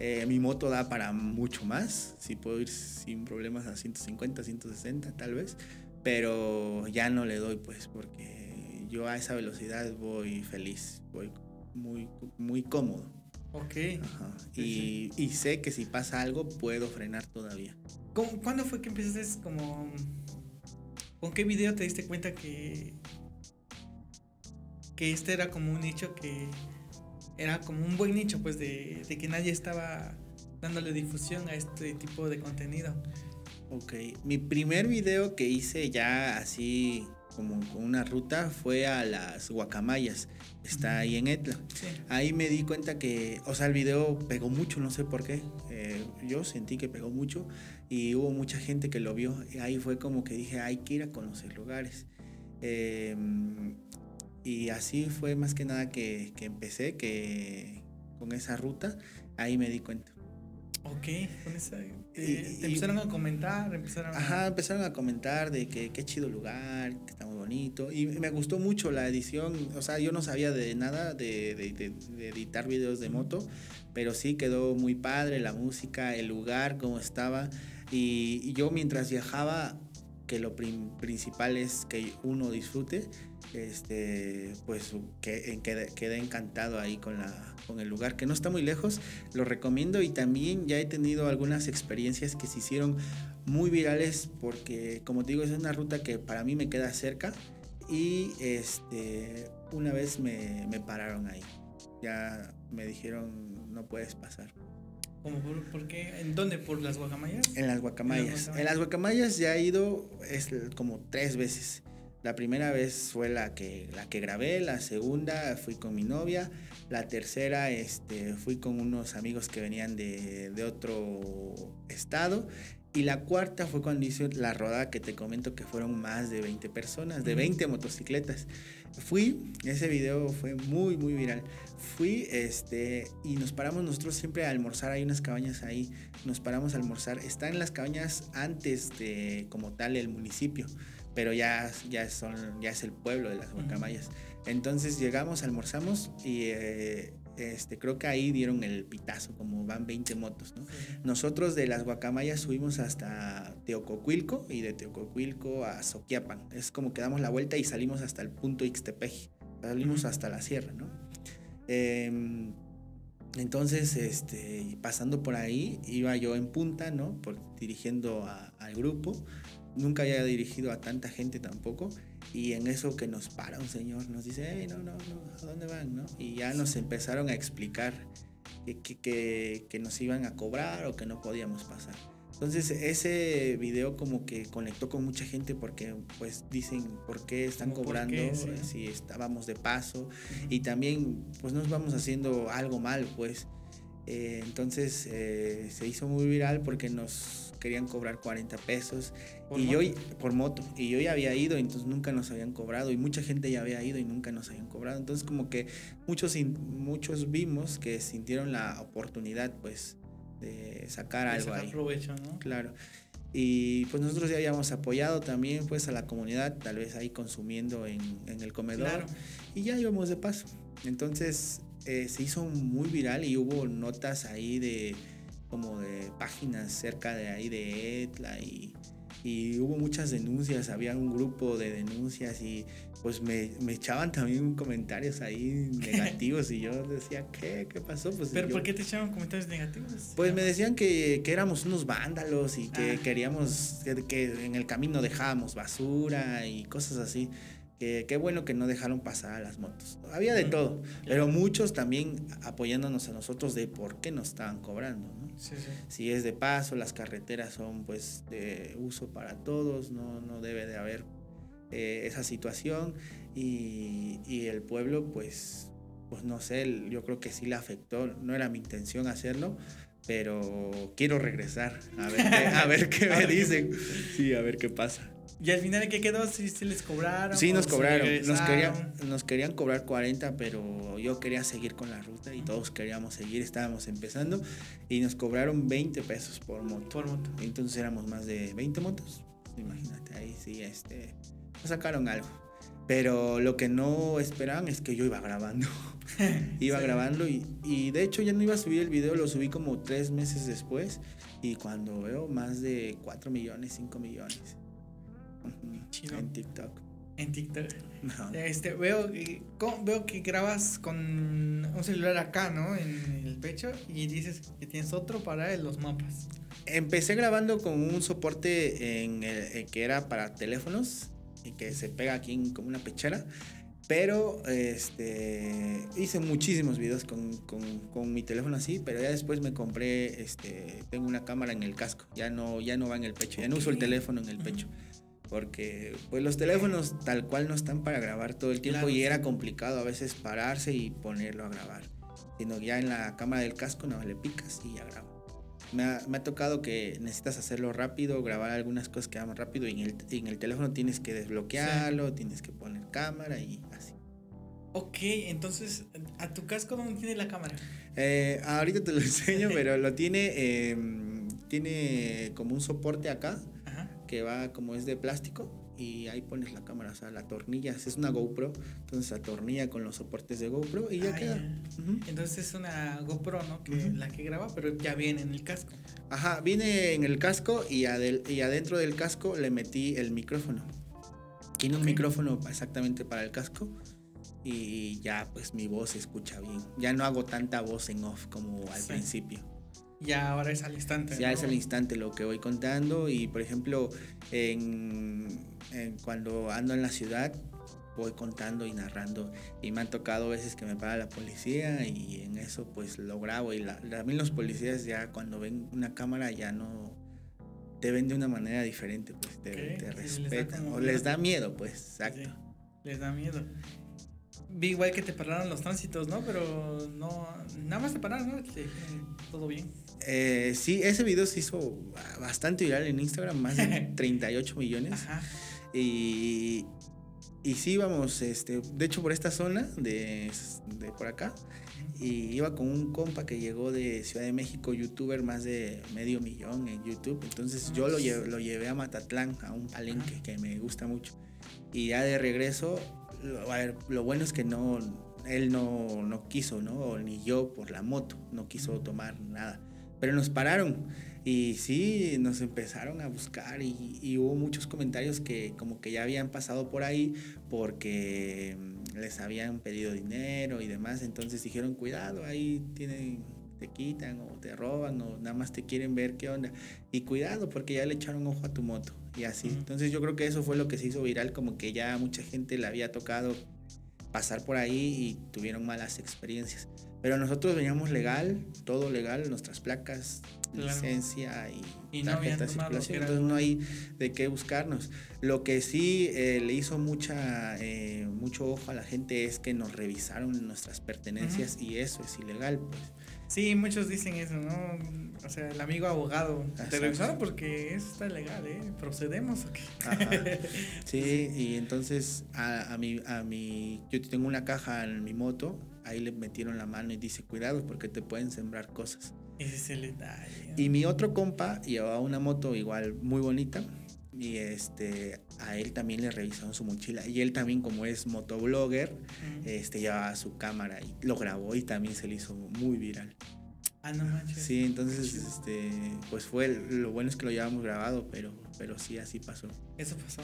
Eh, mi moto da para mucho más. Sí puedo ir sin problemas a 150, 160 tal vez. Pero ya no le doy pues porque yo a esa velocidad voy feliz. Voy muy, muy cómodo. Ok. Y, y, sé que si pasa algo puedo frenar todavía. ¿Cuándo fue que empezaste como ¿Con qué video te diste cuenta que, que este era como un nicho que era como un buen nicho, pues de, que nadie estaba dándole difusión a este tipo de contenido? Ok, mi primer video que hice ya así como con una ruta fue a las guacamayas. Está ahí en Etla. Ahí me di cuenta que, o sea, el video pegó mucho, no sé por qué. Eh, yo sentí que pegó mucho y hubo mucha gente que lo vio. Y ahí fue como que dije, hay que ir a conocer lugares. Em, y así fue más que nada que, que, empecé, que con esa ruta, ahí me di cuenta. Ok, con esa... Eh, empezaron a comentar, empezaron a... Ajá, empezaron a comentar de que qué chido lugar, que está muy bonito. Y me gustó mucho la edición, o sea, yo no sabía de nada de, de, de editar videos de moto, pero sí quedó muy padre la música, el lugar, cómo estaba. Y, yo mientras viajaba, que lo principal es que uno disfrute, este, pues que, quedé, encantado ahí con, la, con el lugar, que no está muy lejos, lo recomiendo. Y también ya he tenido algunas experiencias que se hicieron muy virales porque, como te digo, es una ruta que para mí me queda cerca. Y este, una vez me, me pararon ahí, ya me dijeron no puedes pasar. Por, qué? ¿En dónde? ¿Por las guacamayas? En las guacamayas. En las guacamayas ya he ido es como tres veces. La primera vez fue la que, la que grabé, la segunda fui con mi novia, la tercera este, fui con unos amigos que venían de, de otro estado y la cuarta fue cuando hice la rodada que te comento que fueron más de 20 personas, de 20 motocicletas. Fui, ese video fue muy, muy viral. Fui este, y nos paramos nosotros siempre a almorzar. Hay unas cabañas ahí. Nos paramos a almorzar. Están las cabañas antes de, como tal, el municipio. Pero ya, ya, son, ya es el pueblo de las guacamayas. Entonces llegamos, almorzamos y eh, este, creo que ahí dieron el pitazo, como van 20 motos, Nosotros de las Guacamayas subimos hasta Teococuilco y de Teococuilco a Soquiapan. Es como que damos la vuelta y salimos hasta el punto Ixtepeji. Salimos hasta la sierra, ¿no? Em, entonces, este, pasando por ahí, iba yo en punta, ¿no? Por, dirigiendo al grupo. Nunca había dirigido a tanta gente tampoco. Y en eso que nos para un señor, nos dice, hey, no, no, no, ¿a dónde van? ¿no? Y ya nos empezaron a explicar que, que, que, nos iban a cobrar o que no podíamos pasar. Entonces ese video como que conectó con mucha gente porque pues dicen por qué están cobrando si estábamos de paso y también pues nos vamos haciendo algo mal pues. Eh, entonces eh, se hizo muy viral porque nos querían cobrar 40 pesos y yo por moto y yo ya había ido entonces nunca nos habían cobrado y mucha gente ya había ido y nunca nos habían cobrado entonces como que muchos muchos vimos que sintieron la oportunidad pues de sacar De algo sacar ahí. provecho, ¿no? Claro. Y pues nosotros ya habíamos apoyado también pues a la comunidad, tal vez ahí consumiendo en, en el comedor. Claro. Y ya íbamos de paso. Entonces eh, se hizo muy viral y hubo notas ahí de como de páginas cerca de ahí de Etla y, y hubo muchas denuncias, había un grupo de denuncias y pues me, me echaban también comentarios ahí negativos y yo decía, ¿qué? ¿Qué pasó? Pues ¿Pero yo- por qué te echaban comentarios negativos? pues me decían que, que éramos unos vándalos y que Ah. queríamos, que, que en el camino dejábamos basura y cosas así. Que qué bueno que no dejaron pasar a las motos. Había de todo, pero muchos también apoyándonos a nosotros de por qué nos estaban cobrando. ¿no? Sí, sí. Si es de paso, las carreteras son pues de uso para todos, no, no debe de haber eh, esa situación y, y el pueblo pues, pues no sé, yo creo que sí le afectó, no era mi intención hacerlo, pero quiero regresar a ver qué, a ver qué me dicen, sí, a ver qué pasa. ¿Y al final qué quedó? ¿Sí, sí les cobraron? Sí, nos se cobraron. Nos querían, nos querían cobrar 40, pero yo quería seguir con la ruta y todos queríamos seguir, estábamos empezando y nos cobraron 20 pesos por moto. Por moto. Entonces éramos más de 20 motos. Imagínate, ahí sí, este, nos sacaron algo. Pero lo que no esperaban es que yo iba grabando. iba Sí. grabando y, y de hecho ya no iba a subir el video, lo subí como tres meses después. Y cuando veo más de 4 millones, 5 millones. Chido. En TikTok. En TikTok. No. Este, veo, que- ¿cómo? veo que grabas con un celular acá, ¿no? En el pecho y dices que tienes otro para los mapas. Empecé grabando con un soporte en el- eh, que era para teléfonos y que se pega aquí en- como una pechera. Pero este, hice muchísimos videos con, con- con mi teléfono así, pero ya después me compré, este, tengo una cámara en el casco, ya no, ya no va en el pecho, ya no uso el teléfono en el pecho. Porque pues los teléfonos tal cual no están para grabar todo el tiempo Claro, y sí. era complicado a veces pararse y ponerlo a grabar. Sino ya en la cámara del casco no le picas y ya grabo. Me ha, me ha tocado que necesitas hacerlo rápido, grabar algunas cosas que hagan rápido y en el, en el teléfono tienes que desbloquearlo, tienes que poner cámara y así. Ok, entonces, ¿a tu casco dónde tiene la cámara? Eh, ahorita te lo enseño, pero lo tiene, eh, tiene como un soporte acá. Que va como es de plástico y ahí pones la cámara, o sea, la tornilla, es una GoPro, entonces atornilla con los soportes de GoPro y ya Ah, queda. ya. Entonces es una GoPro, ¿no? Que la que graba, pero ya viene en el casco. Ajá, viene en el casco y, adel- y adentro del casco le metí el micrófono. Tiene un micrófono exactamente para el casco y ya pues mi voz se escucha bien. Ya no hago tanta voz en off como al Sí. principio. Ya ahora es al instante. Ya ¿no? es al instante lo que voy contando y por ejemplo en, en cuando ando en la ciudad voy contando y narrando y me han tocado veces que me para la policía y en eso pues lo grabo y la, también los policías ya cuando ven una cámara ya no te ven de una manera diferente pues te, les respetan o les da miedo pues exacto. Sí, les da miedo. Vi igual que te pararon los tránsitos, ¿no? Pero no, nada más te pararon, ¿no? Te dijeron, todo bien. Eh, sí, ese video se hizo bastante viral en Instagram, más de 38 millones. Ajá. Y, y sí íbamos, este, de hecho por esta zona de, de por acá, y iba con un compa que llegó de Ciudad de México, youtuber, más de medio millón en YouTube. Entonces yo lo, lle- lo llevé a Matatlán, a un palenque que me gusta mucho. Y ya de regreso, lo, a ver, lo bueno es que no, él no, no quiso, ¿no? Ni yo por la moto, no quiso tomar nada. Pero nos pararon y sí, nos empezaron a buscar y, y hubo muchos comentarios que como que ya habían pasado por ahí porque mm, les habían pedido dinero y demás. Entonces dijeron, cuidado, ahí tienen, te quitan o te roban o nada más te quieren ver qué onda. Y cuidado porque ya le echaron ojo a tu moto y así. Entonces yo creo que eso fue lo que se hizo viral, como que ya mucha gente le había tocado pasar por ahí y tuvieron malas experiencias. Pero nosotros veníamos legal, todo legal, nuestras placas, Claro. licencia y, Y no tarjeta de circulación, entonces no hay de qué buscarnos. Lo que sí eh, le hizo mucha, eh, mucho ojo a la gente es que nos revisaron nuestras pertenencias y eso es ilegal, pues. Sí, muchos dicen eso, ¿no? O sea, el amigo abogado. Te revisaron porque eso está legal, ¿eh? ¿Procedemos o qué? Ajá. Sí, y entonces a, a, mi, a mi, yo tengo una caja en mi moto, ahí le metieron la mano y dice, cuidado porque te pueden sembrar cosas. Ese es el detalle. Y mi otro compa llevaba una moto igual muy bonita. Y este, a él también le revisaron su mochila. Y él también, como es motoblogger, Mm. este, llevaba su cámara y lo grabó y también se le hizo muy viral. Ah, no manches. Sí, entonces, este, pues fue, lo bueno es que lo llevamos grabado, pero, pero sí, así pasó. Eso pasó.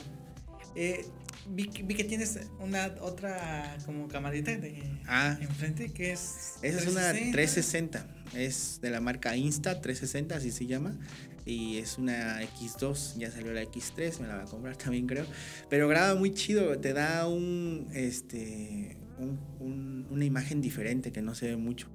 Eh, vi, que- vi que tienes una otra como camarita de Ah. enfrente que es. Esa es una 360. 360, es de la marca Insta 360, así se llama. Y es una X2, ya salió la X3, me la voy a comprar también creo. Pero graba muy chido, te da un, este, un- un- una imagen diferente que no se ve mucho.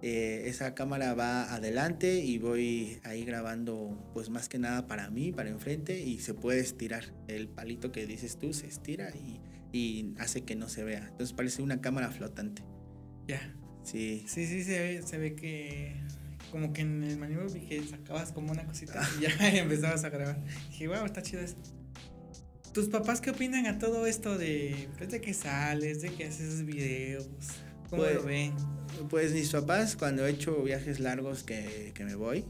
Eh, esa cámara va adelante y voy ahí grabando pues más que nada para mí, para enfrente y se puede estirar. El palito que dices tú se estira y, y hace que no se vea. Entonces parece una cámara flotante. Ya. Sí. Sí, sí, se ve, se ve que. Como que en el manual vi que sacabas como una cosita y ya empezabas a grabar. Dije, wow, está chido eso. ¿Tus papás qué opinan a todo esto de, pues, de que sales, de que haces videos? ¿Cómo Pues, lo ven? Pues mis papás, cuando he hecho viajes largos que, que me voy,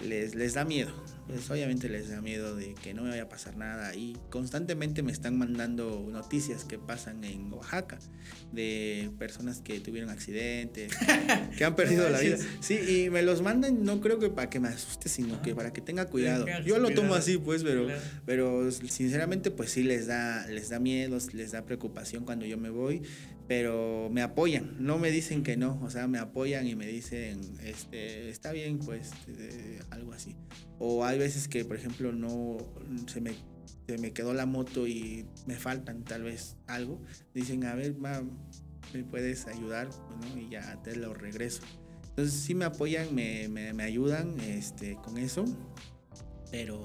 les, les da miedo. Pues obviamente les da miedo de que no me vaya a pasar nada. Y constantemente me están mandando noticias que pasan en Oaxaca de personas que tuvieron accidentes, que han perdido la vida. Sí, y me los mandan no creo que para que me asuste, sino que para que tenga cuidado. Yo lo tomo así, pues, pero... Pero sinceramente, pues sí les da, les da miedo, les da preocupación cuando yo me voy, pero me apoyan, no me dicen que no, o sea, me apoyan y me dicen, este, está bien, pues, eh, algo así. O hay veces que, por ejemplo, no se me, se me quedó la moto y me faltan tal vez algo, dicen, a ver, ma, ¿me puedes ayudar? Bueno, y ya te lo regreso. Entonces sí me apoyan, me, me, me ayudan este, con eso pero,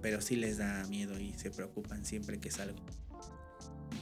pero sí les da miedo y se preocupan siempre que salgo.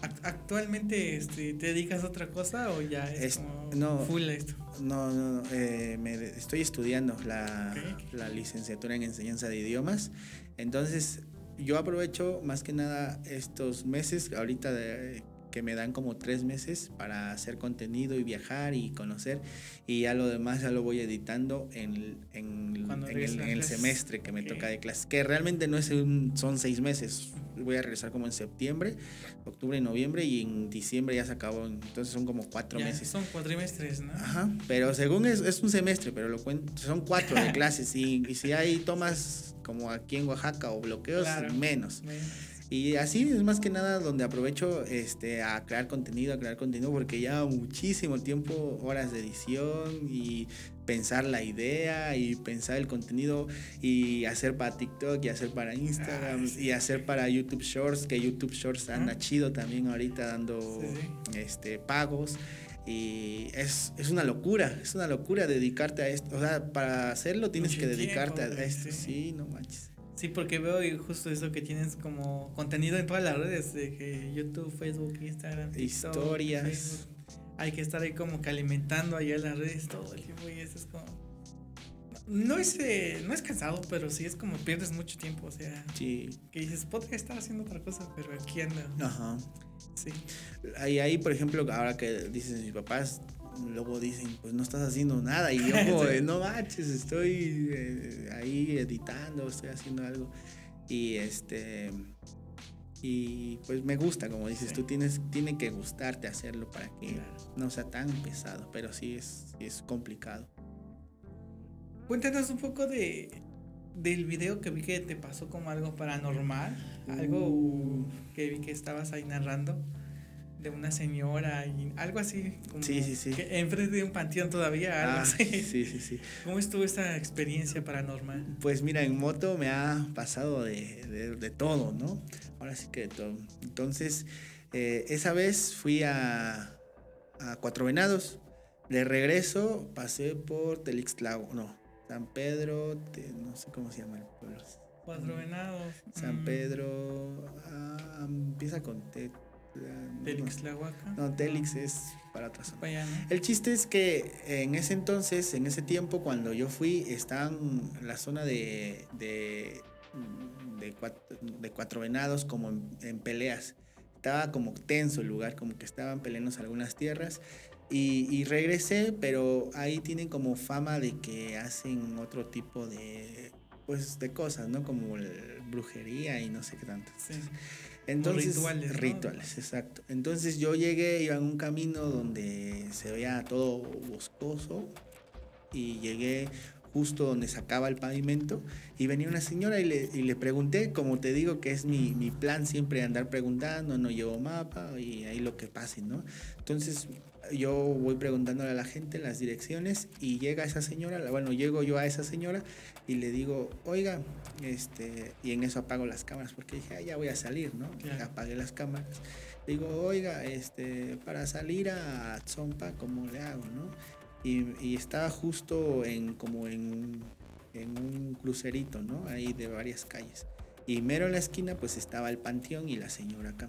Act- ¿Actualmente este, te dedicas a otra cosa o ya es, Es- como no. full esto? No, no, no, eh, me estoy estudiando la, la licenciatura en enseñanza de idiomas, entonces yo aprovecho más que nada estos meses, ahorita de- que me dan como tres meses para hacer contenido y viajar y conocer y ya lo demás ya lo voy editando en, en, el, en semestre que me toca de clases, que realmente no es un- son seis meses, voy a regresar como en septiembre, octubre y noviembre y en diciembre ya se acabó, entonces son como cuatro Ya, meses. Son cuatrimestres, ¿no? Ajá, pero según es, es un semestre, pero lo cuento, son cuatro de clases y, y si hay tomas como aquí en Oaxaca o bloqueos, Claro. menos. Bueno, Y así es más que nada donde aprovecho este, a crear contenido, a crear contenido, porque lleva muchísimo tiempo, horas de edición y pensar la idea y pensar el contenido y hacer para TikTok y hacer para Instagram sí. y hacer para YouTube Shorts, que YouTube Shorts anda chido también ahorita dando Sí, este pagos y es, es una locura, es una locura dedicarte a esto, o sea, para hacerlo tienes Mucho que dedicarte tiempo, a esto, sí. sí, no manches. Sí, porque veo y justo eso que tienes como contenido en todas las redes, de que YouTube, Facebook, Instagram, TikTok, Historias. Facebook. Hay que estar ahí como que alimentando allá las redes todo el tiempo y eso es como... No es, eh, no es cansado, pero sí es como pierdes mucho tiempo, o sea, Sí, que dices, podría estar haciendo otra cosa, pero aquí anda. ajá. Sí. Ahí, ahí, por ejemplo, ahora que dices mis papás, luego dicen, pues no estás haciendo nada. Y yo no manches, estoy eh, ahí editando, estoy haciendo algo. Y este... Y pues me gusta, como dices, Sí. tú tienes, tiene que gustarte hacerlo para que Claro. no sea tan pesado, pero sí es, es complicado. Cuéntanos un poco de del video que vi que te pasó como algo paranormal, algo Uh. que vi que estabas ahí narrando de una señora y algo así como Sí, sí, sí. que enfrente de un panteón todavía algo Ah, así. sí, sí, sí. ¿Cómo estuvo esa experiencia paranormal? Pues mira, en moto me ha pasado de, de- de todo, ¿no? Ahora sí que de todo. Entonces, eh, esa vez fui a, a Cuatro Venados. De regreso pasé por Telixtlago, no, San Pedro, te- no sé cómo se llama el pueblo. Cuatro venados. San mm, Pedro, ah, empieza con Te, no, Telixtlahuaca. No, Telix es para otra zona. Para allá, ¿no? El chiste es que en ese entonces, en ese tiempo, cuando yo fui, estaban la zona de, de, de, cuatro, de Cuatro Venados como en, en peleas. Estaba como tenso el lugar, como que estaban peleando algunas tierras. Y, y, regresé, pero ahí tienen como fama de que hacen otro tipo de, pues, de cosas, ¿no? Como brujería y no sé qué tanto. Sí. Entonces, rituales, ¿no? rituales, exacto. Entonces yo llegué, iba en un camino donde se veía todo boscoso y llegué justo donde sacaba el pavimento y venía una señora y le, y le pregunté, como te digo que es mi, mi, plan siempre andar preguntando, no llevo mapa y ahí lo que pase, ¿no? Entonces yo voy preguntándole a la gente las direcciones y llega esa señora, bueno, llego yo a esa señora y le digo, oiga, este, y en eso apago las cámaras porque dije, ah, ya voy a salir, ¿no? Claro. Apagué las cámaras. Digo, oiga, este, para salir a Zompa, ¿cómo le hago, no? Y, y, estaba justo en como en, en, un crucerito, ¿no? Ahí de varias calles. Y mero en la esquina pues estaba el panteón y la señora acá.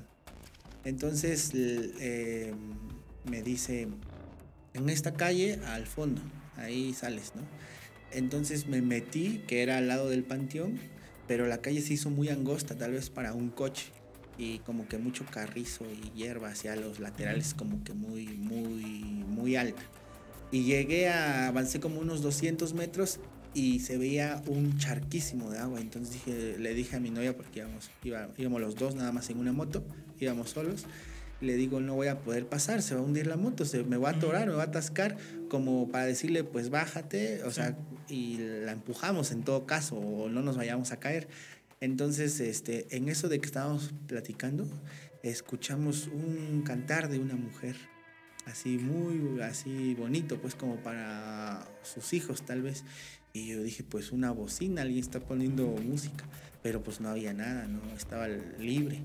Entonces eh, me dice, en esta calle al fondo, ahí sales, ¿no? Entonces me metí, que era al lado del panteón, pero la calle se hizo muy angosta, tal vez para un coche. Y como que mucho carrizo y hierba hacia los laterales, como que muy, muy, muy alta y llegué a, avancé como unos 200 metros y se veía un charquísimo de agua. Entonces dije, le dije a mi novia, porque íbamos, iba, íbamos los dos nada más en una moto, íbamos solos. Le digo, no voy a poder pasar, se va a hundir la moto, se me va a atorar, me va a atascar, como para decirle, pues bájate, o sea, y la empujamos en todo caso, o no nos vayamos a caer. Entonces, este, en eso de que estábamos platicando, escuchamos un cantar de una mujer así muy así bonito pues como para sus hijos tal vez. Y yo dije pues una bocina alguien está poniendo música. Pero pues no había nada no estaba libre.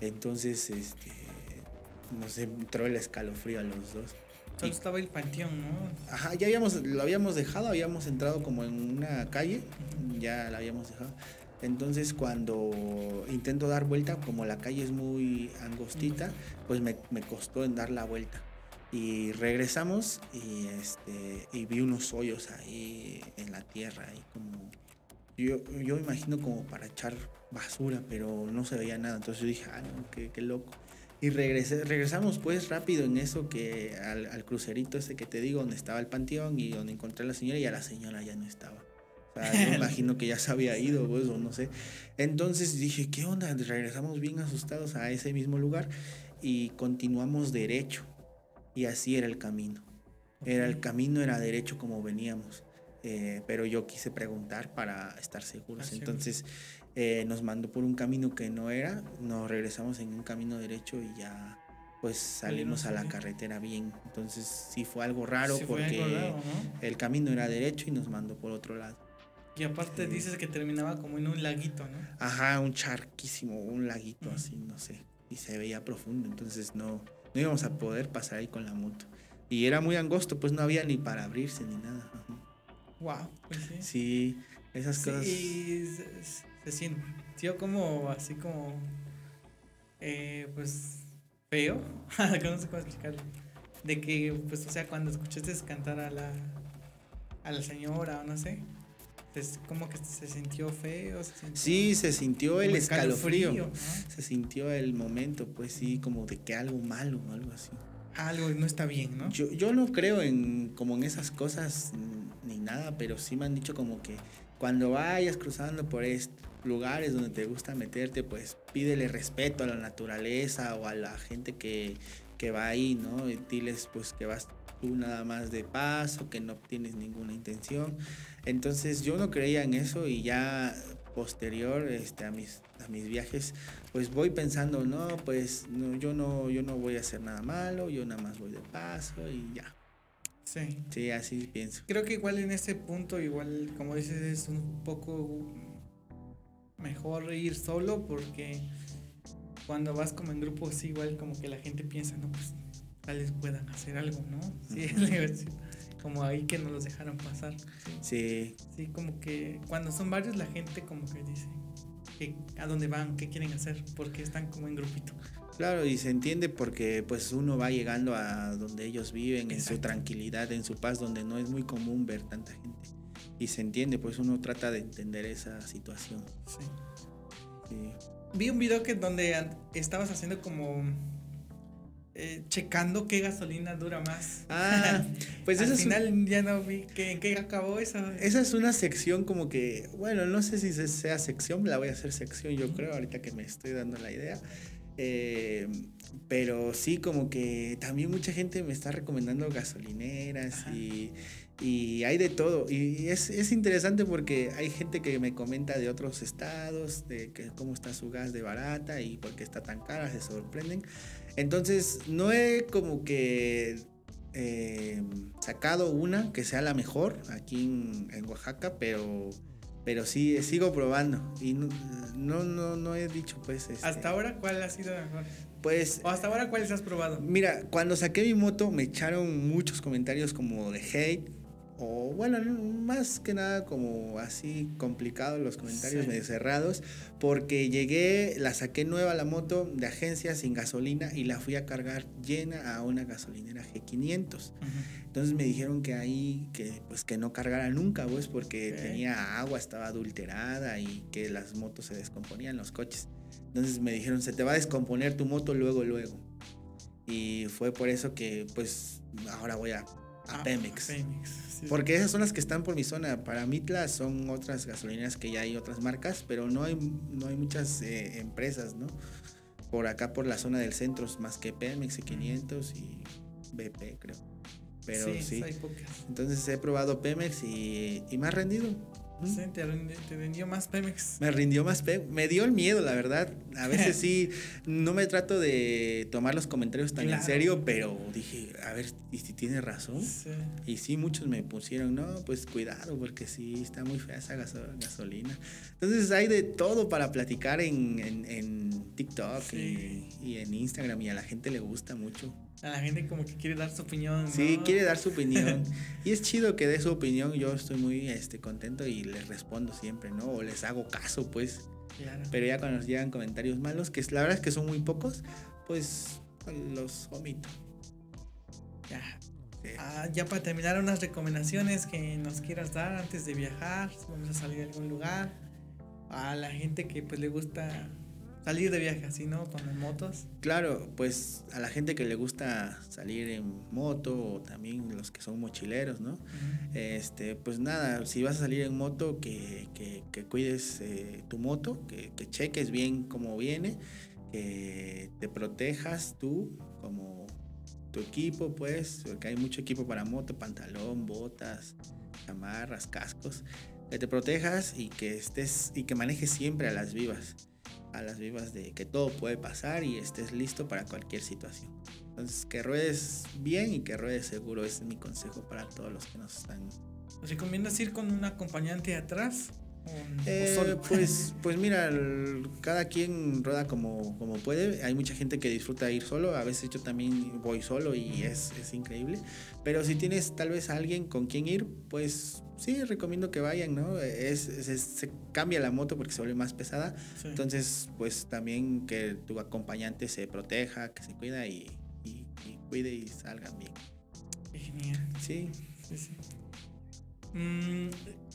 Entonces este nos entró el escalofrío a los dos. Solo estaba el panteón, ¿no? Ajá, ya habíamos, lo habíamos dejado, habíamos entrado como en una calle, ya la habíamos dejado. Entonces cuando intento dar vuelta, como la calle es muy angostita, pues me, me costó en dar la vuelta y regresamos y este y vi unos hoyos ahí en la tierra y como yo, yo imagino como para echar basura pero no se veía nada. Entonces yo dije ah no, qué, qué loco y regresé, regresamos pues rápido en eso que al, al, crucerito ese que te digo donde estaba el panteón y donde encontré a la señora y a la señora ya no estaba. O sea, yo imagino que ya se había ido pues o no sé. Entonces dije qué onda regresamos bien asustados a ese mismo lugar y continuamos derecho y así era el camino. Era el camino, era derecho como veníamos. Eh, pero yo quise preguntar para estar seguros. Así Entonces eh, nos mandó por un camino que no era, nos regresamos en un camino derecho y ya pues salimos a la carretera bien. Entonces sí fue algo raro Sí, porque algo raro, ¿no? el camino era derecho y nos mandó por otro lado. Y aparte Sí. dices que terminaba como en un laguito, ¿no? Ajá, un charquísimo, un laguito así, no sé. Y se veía profundo, entonces no, no íbamos a poder pasar ahí con la moto. Y era muy angosto, pues no había ni para abrirse ni nada. Wow, pues sí. Sí, esas Sí, cosas. y se, se sintió como así como eh, pues feo, no sé cómo explicarlo. De que pues o sea cuando escuchaste cantar a la a la señora o no sé, como que se sintió feo, se sintió Sí, se sintió el escalofrío. ¿no? Se sintió el momento, pues sí, como de que algo malo, algo así. Algo no está bien, ¿no? Yo, yo no creo en como en esas cosas ni nada, pero sí me han dicho como que cuando vayas cruzando por lugares donde te gusta meterte, pues pídele respeto a la naturaleza o a la gente que, que va ahí, ¿no? Y diles pues que vas tú nada más de paso, que no tienes ninguna intención. Entonces yo no creía en eso y ya posterior este, a, mis, a mis viajes, pues voy pensando, no, pues no, yo, no, yo no voy a hacer nada malo, yo nada más voy de paso y ya. Sí. Sí, así pienso. Creo que igual en ese punto, igual como dices, es un poco mejor ir solo porque cuando vas como en grupo, sí, igual como que la gente piensa, no, pues tal vez puedan hacer algo, ¿no? Sí, Ujú. divertido. Como ahí que no los dejaron pasar. Sí, Sí, como que cuando son varios, la gente como que dice que a dónde van, qué quieren hacer, porque están como en grupito. claro, y se entiende porque pues uno va llegando a donde ellos viven, en su Exacto. tranquilidad, en su paz, donde no es muy común ver tanta gente. Y se entiende, pues uno trata de entender esa situación. Sí. Sí. Vi un video que donde estabas haciendo como eh, checando qué gasolina dura más. Ah, pues Al eso es un- final ya no vi que, en qué acabó eso. Esa es una sección como que, bueno, no sé si se- sea sección, la voy a hacer sección yo creo, ahorita que me estoy dando la idea. Eh, pero sí, como que también mucha gente me está recomendando gasolineras y, y hay de todo. Y es, es interesante porque hay gente que me comenta de otros estados, de que cómo está su gas de barata y por qué está tan cara, se sorprenden. Entonces, no he como que eh, sacado una que sea la mejor aquí en, en Oaxaca, pero, pero sí, sigo probando. Y no, no, no, no he dicho, pues. este, Hasta ahora, ¿cuál ha sido mejor? Pues. ¿O hasta ahora cuáles has probado? Mira, cuando saqué mi moto me echaron muchos comentarios como de hate. O bueno, no, más que nada como así complicados los comentarios Sí. medio cerrados. Porque llegué, la saqué nueva la moto de agencia sin gasolina y la fui a cargar llena a una gasolinera G500. Entonces me dijeron que ahí, que pues que no cargara nunca, pues, porque tenía agua, estaba adulterada y que las motos se descomponían, los coches. Entonces me dijeron, se te va a descomponer tu moto luego, luego. Y fue por eso que, pues, ahora voy a, a Pemex. Pemex, sí. Porque esas son las que están por mi zona. Para Mitla son otras gasolineras que ya hay otras marcas, pero no hay, no hay muchas eh, empresas, ¿no? Por acá, por la zona del centro, más que Pemex y 500 y BP, creo. Pero sí. sí, hay pocas. Entonces he probado Pemex y, y me ha rendido. Te, más Pemex. Me rindió más Pemex. Me dio el miedo, la verdad. A veces sí, no me trato de tomar los comentarios tan Claro. en serio, pero dije, a ver, ¿y si tiene razón? Sí. Y sí, muchos me pusieron, no, pues cuidado, porque sí, está muy fea esa gaso- gasolina. Entonces hay de todo para platicar en, en, en TikTok Sí. y, y en Instagram y a la gente le gusta mucho. A la gente como que quiere dar su opinión. Sí, quiere dar su opinión. y es chido que dé su opinión, yo estoy muy este, contento y les respondo siempre, ¿no? O les hago caso, pues. Claro. Pero ya cuando nos llegan comentarios malos, que la verdad es que son muy pocos, pues los omito. Ya. Sí. Ah, ya para terminar, unas recomendaciones que nos quieras dar antes de viajar, si vamos a salir a algún lugar. A la gente que pues le gusta salir de viaje así, ¿no? Con motos. Claro, pues a la gente que le gusta salir en moto o también los que son mochileros, ¿no? Este, pues nada, si vas a salir en moto, que, que- que cuides eh, tu moto, que, que cheques bien cómo viene, que te protejas tú como tu equipo, pues, porque hay mucho equipo para moto, pantalón, botas, chamarras, cascos, que te protejas y que estés y que manejes siempre a las vivas, a las vivas de que todo puede pasar y estés listo para cualquier situación. Entonces, que ruedes bien y que ruedes seguro, ese es mi consejo para todos los que nos están ¿Os recomiendas ir con un acompañante atrás? ¿O, o Eh, pues, pues mira, el- cada quien rueda como, como puede. Hay mucha gente que disfruta ir solo. A veces yo también voy solo y es, es increíble. Pero si tienes tal vez a alguien con quien ir, pues sí, recomiendo que vayan, ¿no? Es, se cambia la moto porque se vuelve más pesada. Sí. Entonces, pues también que tu acompañante se proteja, que se cuida y, y- y cuide y salgan bien. Genial. Sí. Sí, sí. Mm,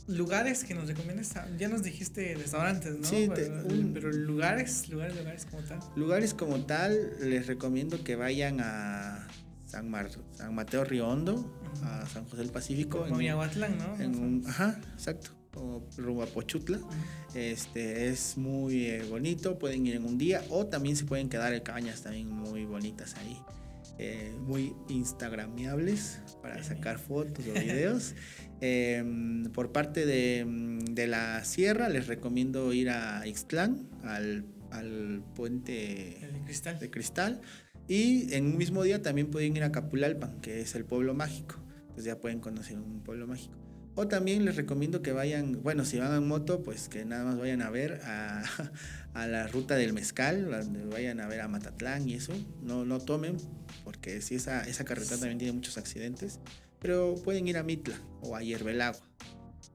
lugares que nos recomiendas. Ya nos dijiste restaurantes, ¿no? Sí, te- pero, un- pero lugares, lugares, lugares como tal. Lugares como tal, les recomiendo que vayan a San, Mar- San Mateo Riondo, a San José del Pacífico. Como en- Miahuatlán, ¿no? en un- ajá, exacto, como rumbo a Pochutla. Este es muy eh, bonito, pueden ir en un día o también se pueden quedar en cabañas también muy bonitas ahí. Eh, muy instagramiables para sacar fotos o videos. Em, por parte de, de la sierra les recomiendo ir a Ixtlán, al, al puente de cristal. de cristal. Y en un mismo día también pueden ir a Capulalpan, que es el pueblo mágico. Entonces ya pueden conocer un pueblo mágico. O también les recomiendo que vayan, bueno, si van en moto, pues que nada más vayan a ver a, a la ruta del mezcal, vayan a ver a Matatlán y eso. No, no tomen, porque si esa, esa carretera también tiene muchos accidentes. Pero pueden ir a Mitla o a Yerbelagua.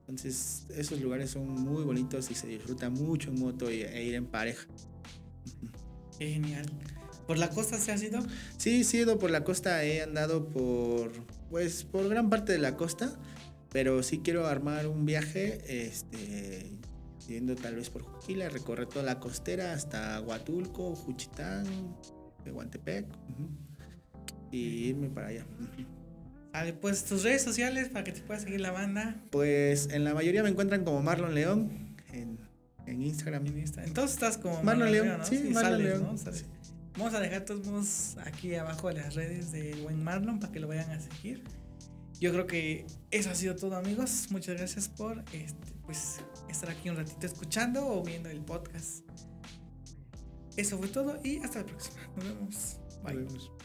Entonces, esos lugares son muy bonitos y se disfruta mucho en moto y- e ir en pareja. Qué genial. ¿Por la costa se ha ido? Sí, sí he ido por la costa, he andado por, pues, por gran parte de la costa, pero sí quiero armar un viaje, este, yendo tal vez por Juquila, recorrer toda la costera hasta Huatulco, Juchitán, Tehuantepec. y irme para allá. Vale, pues tus redes sociales para que te pueda seguir la banda. Pues en la mayoría me encuentran como Marlon León en, en Instagram. En. Entonces estás como Marlon León, ¿no? sí, Marlon sales, León. ¿no? Vamos a dejar todos aquí abajo las redes de buen Marlon para que lo vayan a seguir. Yo creo que eso ha sido todo, amigos. Muchas gracias por este, pues, estar aquí un ratito escuchando o viendo el podcast. Eso fue todo y hasta la próxima. Nos vemos. Bye.